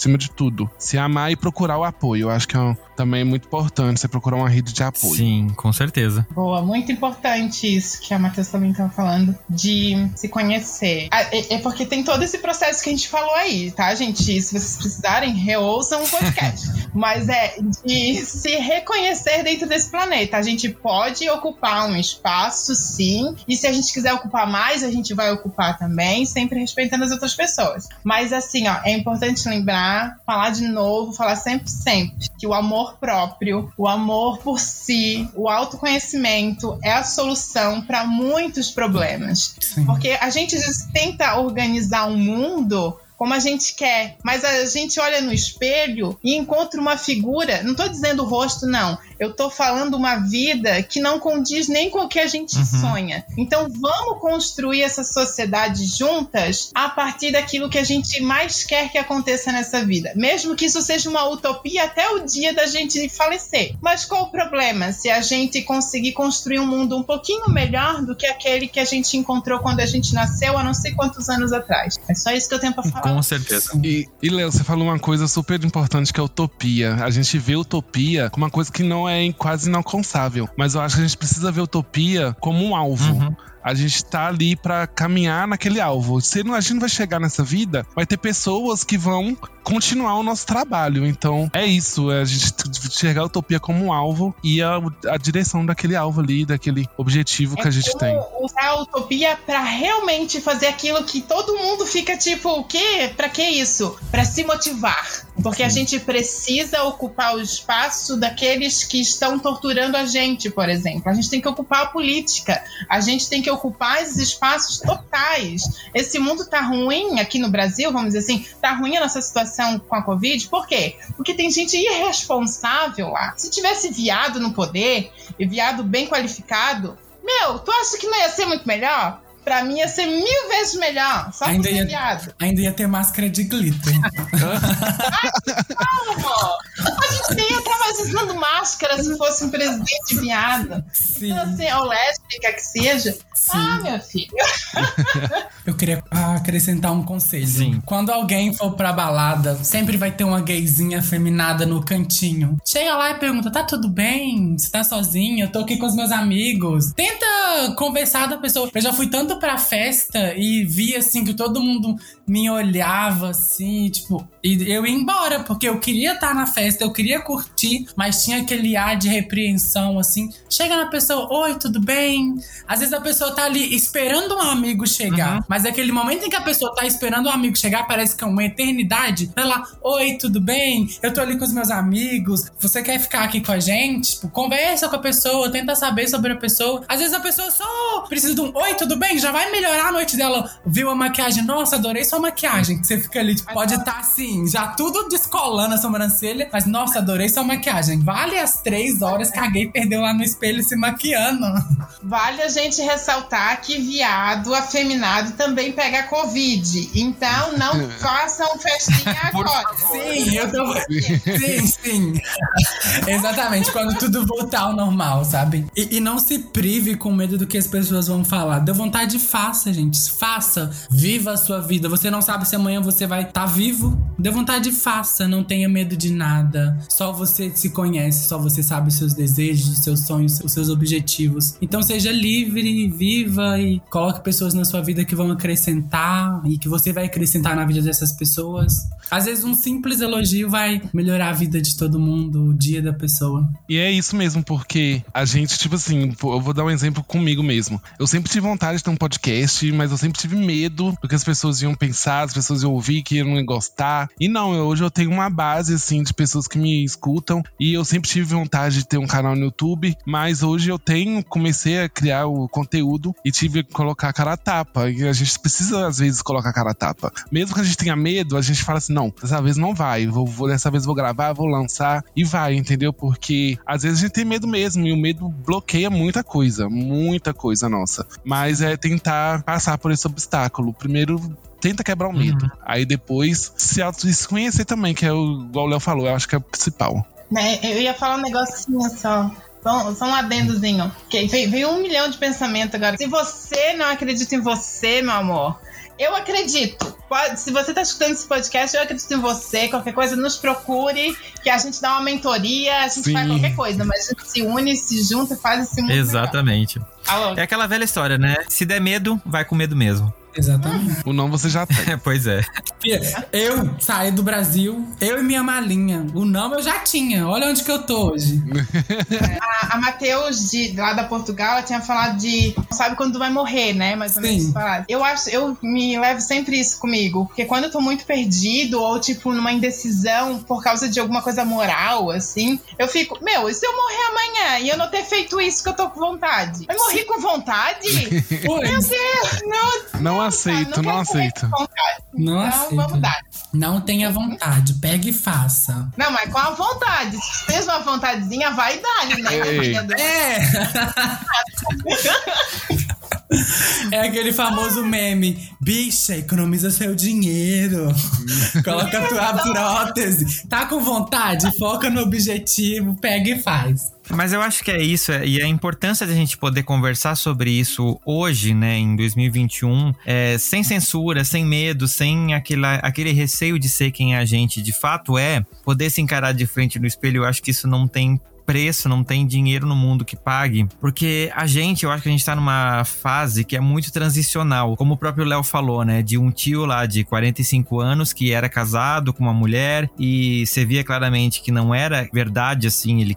acima de tudo. Se amar e procurar o apoio. Eu acho que é, também é muito importante você procurar uma rede de apoio. Sim, com certeza. Boa, muito importante isso que a Matheus também estava falando, de se conhecer. Ah, É, é porque tem todo esse processo que a gente falou aí, tá, gente? Se vocês precisarem, reouçam o podcast. [LAUGHS] Mas é de se reconhecer dentro desse planeta. A gente pode ocupar um espaço, sim, e se a gente quiser ocupar mais, a gente vai ocupar também, sempre respeitando as outras pessoas. Mas assim, ó, é importante lembrar, falar de novo, falar sempre, sempre, que o amor próprio, o amor por si, o autoconhecimento é a solução para muitos problemas. Sim. Porque a gente tenta organizar um mundo como a gente quer, mas a gente olha no espelho e encontra uma figura, não tô dizendo o rosto não, eu tô falando uma vida que não condiz nem com o que a gente Uhum. sonha. Então vamos construir essa sociedade juntas a partir daquilo que a gente mais quer que aconteça nessa vida, mesmo que isso seja uma utopia até o dia da gente falecer. Mas qual o problema se a gente conseguir construir um mundo um pouquinho melhor do que aquele que a gente encontrou quando a gente nasceu há não sei quantos anos atrás? É só isso que eu tenho pra falar. Com certeza. E, e Léo, você falou uma coisa super importante que é utopia. A gente vê utopia como uma coisa que não é quase inalcançável. Mas eu acho que a gente precisa ver utopia como um alvo. Uhum. A gente tá ali para caminhar naquele alvo. Se a gente não vai chegar nessa vida, vai ter pessoas que vão continuar o nosso trabalho. Então, é isso. É a gente enxergar a utopia como um alvo e a, a direção daquele alvo ali, daquele objetivo é que a gente tem. Usar a utopia para realmente fazer aquilo que todo mundo fica tipo, o quê? Pra que isso? Para se motivar. Porque a gente precisa ocupar o espaço daqueles que estão torturando a gente, por exemplo. A gente tem que ocupar a política. A gente tem que ocupar esses espaços totais. Esse mundo tá ruim aqui no Brasil, vamos dizer assim, tá ruim a nossa situação com a Covid. Por quê? Porque tem gente irresponsável lá. Se tivesse viado no poder, e viado bem qualificado, meu, tu acha que não ia ser muito melhor? Pra mim ia ser mil vezes melhor. Só ainda ia, viado. Ainda ia ter máscara de glitter. [LAUGHS] Ai, a gente ia estar mais usando máscara se fosse um presidente viado. Sim. Então, assim, ou lésbica que seja. Sim. Ah, meu filho. [LAUGHS] Eu queria acrescentar um conselho. Sim. Quando alguém for pra balada, sempre vai ter uma gayzinha feminada no cantinho. Chega lá e pergunta: tá tudo bem? Você tá sozinha? Eu tô aqui com os meus amigos. Tenta conversar da pessoa. Eu já fui tanto pra festa e vi assim que todo mundo me olhava assim, tipo, e eu ia embora, porque eu queria estar na festa, eu queria curtir, mas tinha aquele ar de repreensão, assim. Chega na pessoa, oi, tudo bem? Às vezes a pessoa tá ali esperando um amigo chegar, uhum. mas aquele momento em que a pessoa tá esperando um amigo chegar, parece que é uma eternidade. Vai lá, oi, tudo bem? Eu tô ali com os meus amigos, você quer ficar aqui com a gente? Tipo, conversa com a pessoa, tenta saber sobre a pessoa. Às vezes a pessoa só precisa de um oi, tudo bem? Já vai melhorar a noite dela. Viu a maquiagem? Nossa, adorei sua maquiagem. Que você fica ali, tipo, pode estar tá, assim, já tudo descolando a sobrancelha, mas nossa, adorei sua maquiagem. Vale as três horas, caguei, perdeu lá no espelho se maquiando. Vale a gente ressaltar que viado afeminado também pega Covid. Então não [LAUGHS] façam festinha agora. Sim, eu tô. Sim, sim. Exatamente, quando tudo voltar ao normal, sabe? E, e não se prive com medo do que as pessoas vão falar. Deu vontade, faça, gente. Faça. Viva a sua vida. Você não sabe se amanhã você vai estar tá vivo. Deu vontade, faça. Não tenha medo de nada. Só você se conhece, só você sabe os seus desejos, os seus sonhos, os seus objetivos. Então seja livre, viva e coloque pessoas na sua vida que vão acrescentar e que você vai acrescentar na vida dessas pessoas. Às vezes um simples elogio vai melhorar a vida de todo mundo, o dia da pessoa. E é isso mesmo, porque a gente, tipo assim, eu vou dar um exemplo comigo mesmo. Eu sempre tive vontade de ter um podcast, mas eu sempre tive medo do que as pessoas iam pensar, as pessoas iam ouvir, que iam gostar. E não, hoje eu tenho uma base, assim, de pessoas que me escutam. E eu sempre tive vontade de ter um canal no YouTube, mas hoje eu tenho, comecei a criar o conteúdo e tive que colocar a cara a tapa. E a gente precisa, às vezes, colocar a cara a tapa. Mesmo que a gente tenha medo, a gente fala assim, não, dessa vez não vai. Vou, vou, dessa vez vou gravar, vou lançar e vai, entendeu? Porque às vezes a gente tem medo mesmo e o medo bloqueia muita coisa, muita coisa nossa. Mas é tentar passar por esse obstáculo. Primeiro, tenta quebrar o medo. Uhum. Aí depois se, auto, se conhecer também, que é o, igual o Léo falou, eu acho que é o principal. É, eu ia falar um negocinho só. Só, só um adendozinho. Que veio, veio um milhão de pensamentos agora. Se você não acredita em você, meu amor, eu acredito. Pode, se você está escutando esse podcast, eu acredito em você. Qualquer coisa, nos procure, que a gente dá uma mentoria, a gente Sim. faz qualquer coisa, mas a gente se une, se junta, faz esse mundo. Exatamente. É aquela velha história, né? Se der medo, vai com medo mesmo. Exatamente. O não você já tem. [LAUGHS] pois é. Eu saí do Brasil, eu e minha malinha. O não eu já tinha. Olha onde que eu tô hoje. a, a Matheus, de, lá da Portugal, ela tinha falado de. Sabe quando tu vai morrer, né? Mais ou menos. Eu acho, eu me levo sempre isso comigo. Porque quando eu tô muito perdido, ou tipo, numa indecisão por causa de alguma coisa moral, assim, eu fico, meu, e se eu morrer amanhã e eu não ter feito isso que eu tô com vontade? Eu morri com vontade? meu Deus, não. Não aceito, não, não aceito. Não então, aceito. vamos dar. Não tenha vontade, pegue e faça. Não, mas com a vontade. Se fez uma vontadezinha, vai dar, né? É. [LAUGHS] É aquele famoso meme. Bicha, economiza seu dinheiro. [LAUGHS] Coloca a tua prótese. Tá com vontade? Foca no objetivo, pega e faz. Mas eu acho que é isso, e a importância de a gente poder conversar sobre isso hoje, né, em 2021, é, sem censura, sem medo, sem aquela, aquele receio de ser quem a gente de fato é, poder se encarar de frente no espelho, eu acho que isso não tem preço, não tem dinheiro no mundo que pague. Porque a gente, eu acho que a gente tá numa fase que é muito transicional. Como o próprio Léo falou, né? De um tio lá de 45 anos que era casado com uma mulher e você via claramente que não era verdade assim, ele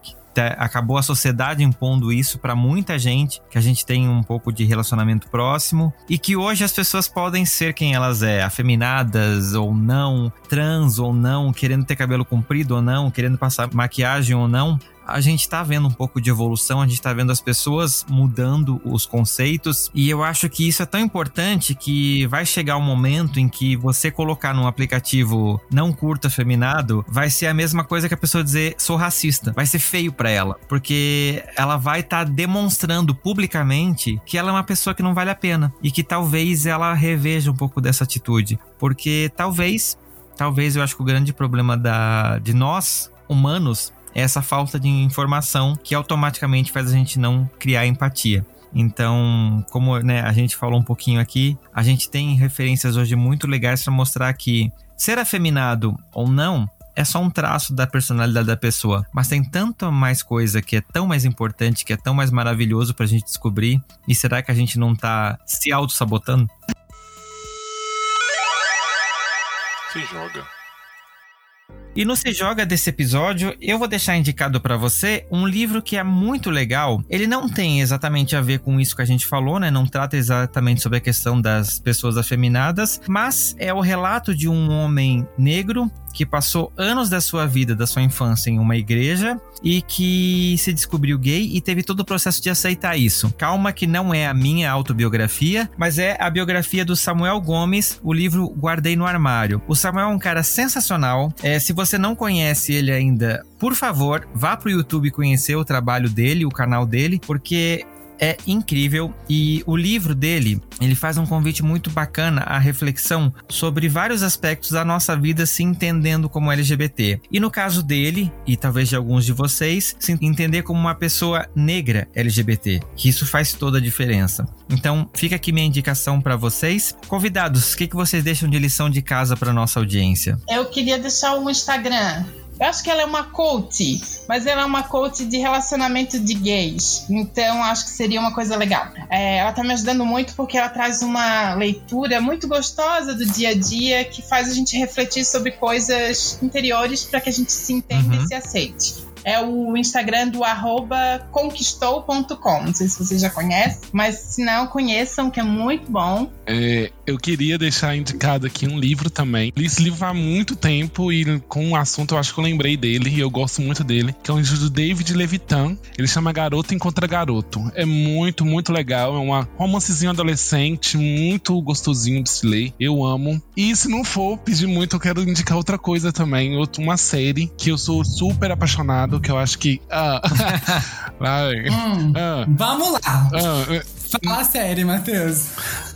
acabou a sociedade impondo isso para muita gente, que a gente tem um pouco de relacionamento próximo e que hoje as pessoas podem ser quem elas é, afeminadas ou não, trans ou não, querendo ter cabelo comprido ou não, querendo passar maquiagem ou não, a gente está vendo um pouco de evolução, a gente está vendo as pessoas mudando os conceitos e eu acho que isso é tão importante que vai chegar um momento em que você colocar num aplicativo não curto afeminado vai ser a mesma coisa que a pessoa dizer sou racista, vai ser feio para ela, porque ela vai estar tá demonstrando publicamente que ela é uma pessoa que não vale a pena e que talvez ela reveja um pouco dessa atitude, porque talvez talvez eu acho que o grande problema da, de nós humanos essa falta de informação que automaticamente faz a gente não criar empatia. Então, como né, a gente falou um pouquinho aqui, a gente tem referências hoje muito legais para mostrar que ser afeminado ou não é só um traço da personalidade da pessoa, mas tem tanto mais coisa que é tão mais importante, que é tão mais maravilhoso para a gente descobrir. E será que a gente não está se auto-sabotando? Se joga. E no Se Joga desse episódio, eu vou deixar indicado para você um livro que é muito legal. Ele não tem exatamente a ver com isso que a gente falou, né? Não trata exatamente sobre a questão das pessoas afeminadas, mas é o relato de um homem negro que passou anos da sua vida, da sua infância em uma igreja e que se descobriu gay e teve todo o processo de aceitar isso. Calma que não é a minha autobiografia, mas é a biografia do Samuel Gomes, o livro Guardei no Armário. O Samuel é um cara sensacional. É, se você não conhece ele ainda, por favor, vá pro YouTube conhecer o trabalho dele, o canal dele, porque é incrível e o livro dele, ele faz um convite muito bacana à reflexão sobre vários aspectos da nossa vida se entendendo como LGBT. E no caso dele, e talvez de alguns de vocês, se entender como uma pessoa negra LGBT, que isso faz toda a diferença. Então, fica aqui minha indicação para vocês. Convidados, o que, que vocês deixam de lição de casa para nossa audiência? Eu queria deixar o Instagram eu acho que ela é uma coach, mas ela é uma coach de relacionamento de gays. Então acho que seria uma coisa legal. É, ela tá me ajudando muito porque ela traz uma leitura muito gostosa do dia a dia que faz a gente refletir sobre coisas interiores para que a gente se entenda uhum. e se aceite é o Instagram do conquistou.com. Não sei se vocês já conhecem, mas se não, conheçam, que é muito bom. É, eu queria deixar indicado aqui um livro também. Li esse livro há muito tempo e com um assunto eu acho que eu lembrei dele e eu gosto muito dele, que é um livro do David Levitan. Ele chama Garoto Encontra Garoto. É muito, muito legal. É um romancezinho adolescente, muito gostosinho de se ler. Eu amo. E se não for pedir muito, eu quero indicar outra coisa também. Uma série que eu sou super apaixonado que eu acho que. Ah, [LAUGHS] hum, ah, vamos lá! Fala a série, Matheus.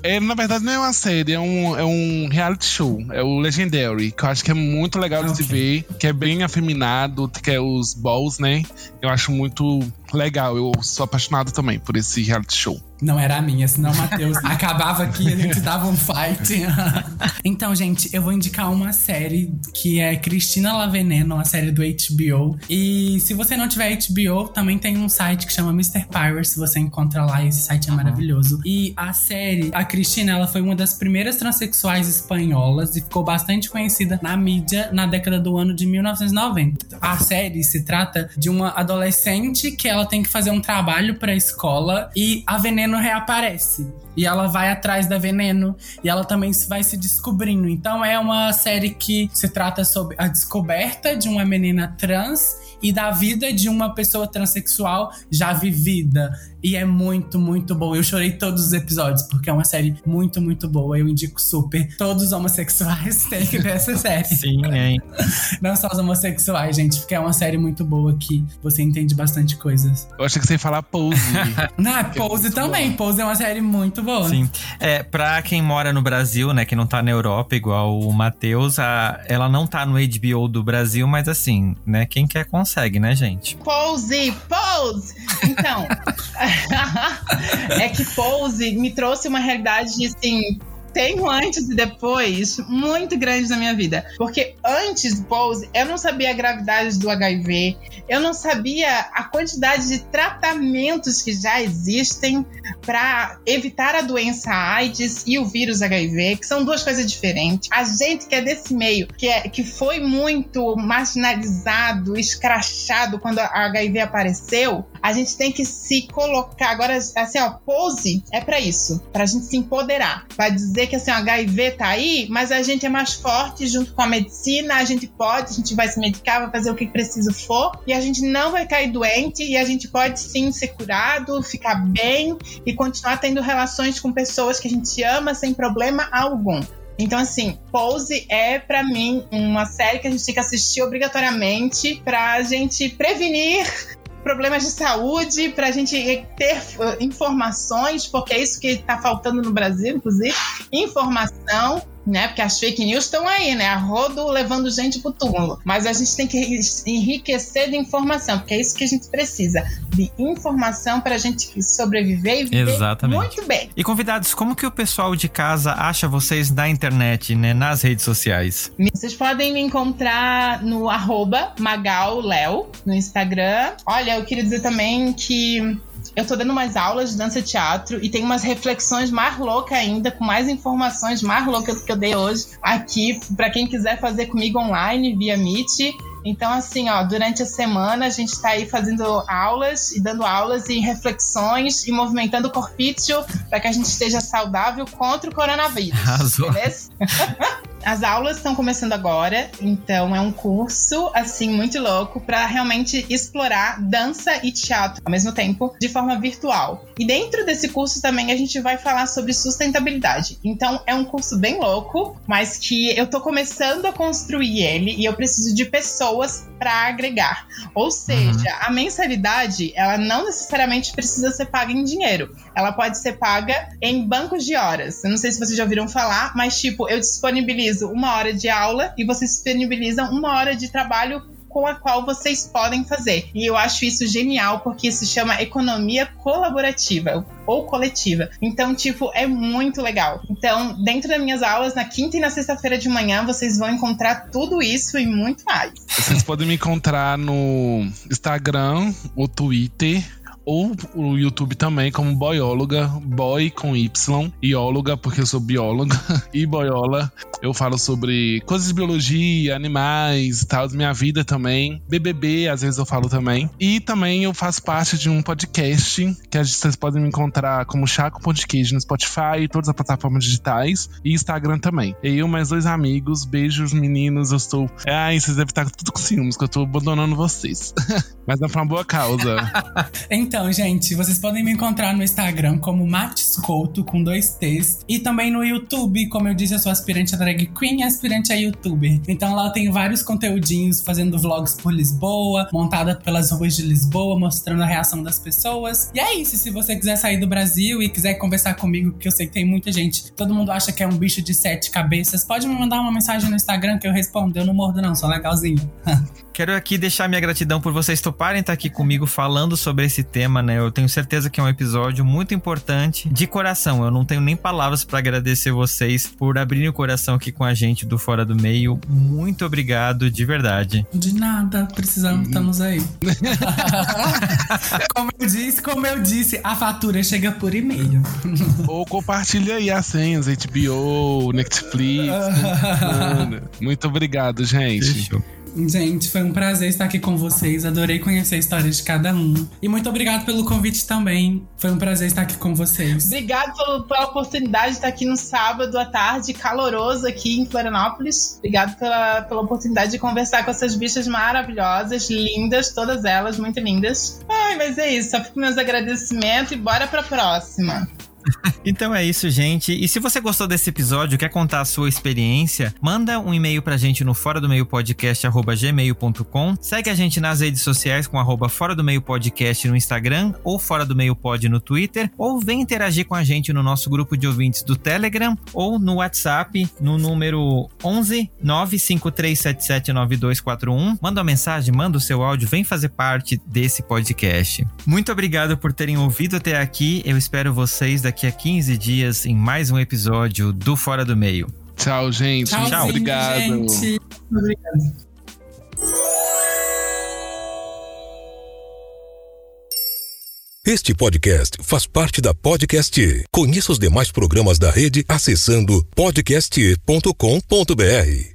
É, na verdade, não é uma série, é um, é um reality show. É o Legendary, que eu acho que é muito legal de se ver, que é bem afeminado, que é os balls, né? Eu acho muito legal. Eu sou apaixonado também por esse reality show. Não era a minha, senão o Matheus [LAUGHS] acabava aqui e a gente dava um fight. [LAUGHS] então, gente, eu vou indicar uma série que é Cristina La Veneno, uma série do HBO. E se você não tiver HBO, também tem um site que chama Mr. Pirates, você encontra lá, esse site é uhum. maravilhoso. E a série, a Cristina, ela foi uma das primeiras transexuais espanholas e ficou bastante conhecida na mídia na década do ano de 1990. A série se trata de uma adolescente que ela tem que fazer um trabalho para a escola e a Veneno reaparece. E ela vai atrás da Veneno. E ela também vai se descobrindo. Então é uma série que se trata sobre a descoberta de uma menina trans e da vida de uma pessoa transexual já vivida. E é muito, muito bom. Eu chorei todos os episódios, porque é uma série muito, muito boa. Eu indico super. Todos os homossexuais [LAUGHS] têm que ver essa série. Sim, hein? [LAUGHS] Não só os homossexuais, gente, porque é uma série muito boa que você entende bastante coisas. Eu achei que você ia falar Pose. [LAUGHS] não, é Pose é também. Bom. Pose é uma série muito boa. Sim. É, pra quem mora no Brasil, né, que não tá na Europa, igual o Matheus, ela não tá no HBO do Brasil, mas assim, né, quem quer consegue, né, gente? Pose! Pose! Então. [LAUGHS] é que Pose me trouxe uma realidade assim tenho antes e depois muito grandes na minha vida. Porque antes do Pose, eu não sabia a gravidade do HIV, eu não sabia a quantidade de tratamentos que já existem para evitar a doença AIDS e o vírus HIV, que são duas coisas diferentes. A gente que é desse meio, que, é, que foi muito marginalizado, escrachado quando a HIV apareceu, a gente tem que se colocar. Agora, assim, ó, pose é para isso, pra gente se empoderar. Pra dizer que assim, o HIV tá aí, mas a gente é mais forte junto com a medicina, a gente pode, a gente vai se medicar, vai fazer o que preciso for, e a gente não vai cair doente, e a gente pode sim ser curado, ficar bem e continuar tendo relações com pessoas que a gente ama sem problema algum. Então, assim, Pose é, para mim, uma série que a gente tem que assistir obrigatoriamente pra gente prevenir problemas de saúde, para a gente ter uh, informações, porque é isso que está faltando no Brasil, inclusive, informação né? Porque as fake news estão aí, né? A rodo levando gente pro túmulo. Mas a gente tem que enriquecer de informação, porque é isso que a gente precisa. De informação pra gente sobreviver e viver Exatamente. muito bem. E convidados, como que o pessoal de casa acha vocês na internet, né? Nas redes sociais? Vocês podem me encontrar no arroba no Instagram. Olha, eu queria dizer também que eu tô dando umas aulas de dança e teatro e tem umas reflexões mais loucas ainda, com mais informações mais loucas do que eu dei hoje aqui, para quem quiser fazer comigo online via Meet. Então, assim, ó, durante a semana a gente está aí fazendo aulas e dando aulas e reflexões e movimentando o corpício para que a gente esteja saudável contra o coronavírus. Arrasou. Beleza? [LAUGHS] As aulas estão começando agora, então é um curso assim muito louco para realmente explorar dança e teatro ao mesmo tempo de forma virtual. E dentro desse curso também a gente vai falar sobre sustentabilidade. Então é um curso bem louco, mas que eu tô começando a construir ele e eu preciso de pessoas para agregar. Ou seja, uhum. a mensalidade, ela não necessariamente precisa ser paga em dinheiro. Ela pode ser paga em bancos de horas. Eu não sei se vocês já ouviram falar, mas tipo, eu disponibilizo uma hora de aula e vocês disponibilizam uma hora de trabalho com a qual vocês podem fazer. E eu acho isso genial porque se chama economia colaborativa ou coletiva. Então, tipo, é muito legal. Então, dentro das minhas aulas, na quinta e na sexta-feira de manhã, vocês vão encontrar tudo isso e muito mais. Vocês podem me encontrar no Instagram, ou Twitter, ou o YouTube também como boióloga, boy com Y, ióloga, porque eu sou bióloga, [LAUGHS] e boiola. Eu falo sobre coisas de biologia, animais, tal, minha vida também. BBB, às vezes eu falo também. E também eu faço parte de um podcast que vocês podem me encontrar como Chaco Podcast no Spotify, todas as plataformas digitais e Instagram também. E eu, mais dois amigos, beijos meninos, eu estou. Ai, vocês devem estar tudo com ciúmes que eu estou abandonando vocês. [LAUGHS] Mas é pra uma boa causa. [LAUGHS] gente, vocês podem me encontrar no Instagram como Matis Couto, com dois T's. E também no YouTube, como eu disse, eu sou aspirante a drag queen e aspirante a youtuber. Então lá eu tenho vários conteúdinhos fazendo vlogs por Lisboa, montada pelas ruas de Lisboa, mostrando a reação das pessoas. E é isso, se você quiser sair do Brasil e quiser conversar comigo, porque eu sei que tem muita gente, todo mundo acha que é um bicho de sete cabeças, pode me mandar uma mensagem no Instagram que eu respondo. Eu não mordo não, sou legalzinho. [LAUGHS] Quero aqui deixar minha gratidão por vocês toparem estar aqui comigo falando sobre esse tema, né? Eu tenho certeza que é um episódio muito importante de coração. Eu não tenho nem palavras para agradecer vocês por abrirem o coração aqui com a gente do Fora do Meio. Muito obrigado, de verdade. De nada, precisamos, estamos aí. [LAUGHS] como eu disse, como eu disse, a fatura chega por e-mail. Ou compartilha aí as senhas, HBO, Netflix. [LAUGHS] Muito obrigado, gente. Fechou. Gente, foi um prazer estar aqui com vocês. Adorei conhecer a história de cada um. E muito obrigado pelo convite também. Foi um prazer estar aqui com vocês. Obrigado pelo, pela oportunidade de estar aqui no sábado à tarde, caloroso aqui em Florianópolis. Obrigado pela, pela oportunidade de conversar com essas bichas maravilhosas, lindas, todas elas, muito lindas. Ai, mas é isso. Só fico meus agradecimentos e bora pra próxima. [LAUGHS] então é isso, gente. E se você gostou desse episódio, quer contar a sua experiência, manda um e-mail pra gente no fora do meio podcast gmail.com. Segue a gente nas redes sociais com arroba fora do meio podcast no Instagram ou fora do meio pod no Twitter, ou vem interagir com a gente no nosso grupo de ouvintes do Telegram ou no WhatsApp no número 11 953779241. Manda uma mensagem, manda o seu áudio, vem fazer parte desse podcast. Muito obrigado por terem ouvido até aqui. Eu espero vocês daqui daqui a 15 dias em mais um episódio do Fora do Meio. Tchau, gente. Tchau, Tchau. Obrigado. Gente. Obrigado. Este podcast faz parte da Podcast. Conheça os demais programas da rede acessando podcast.com.br.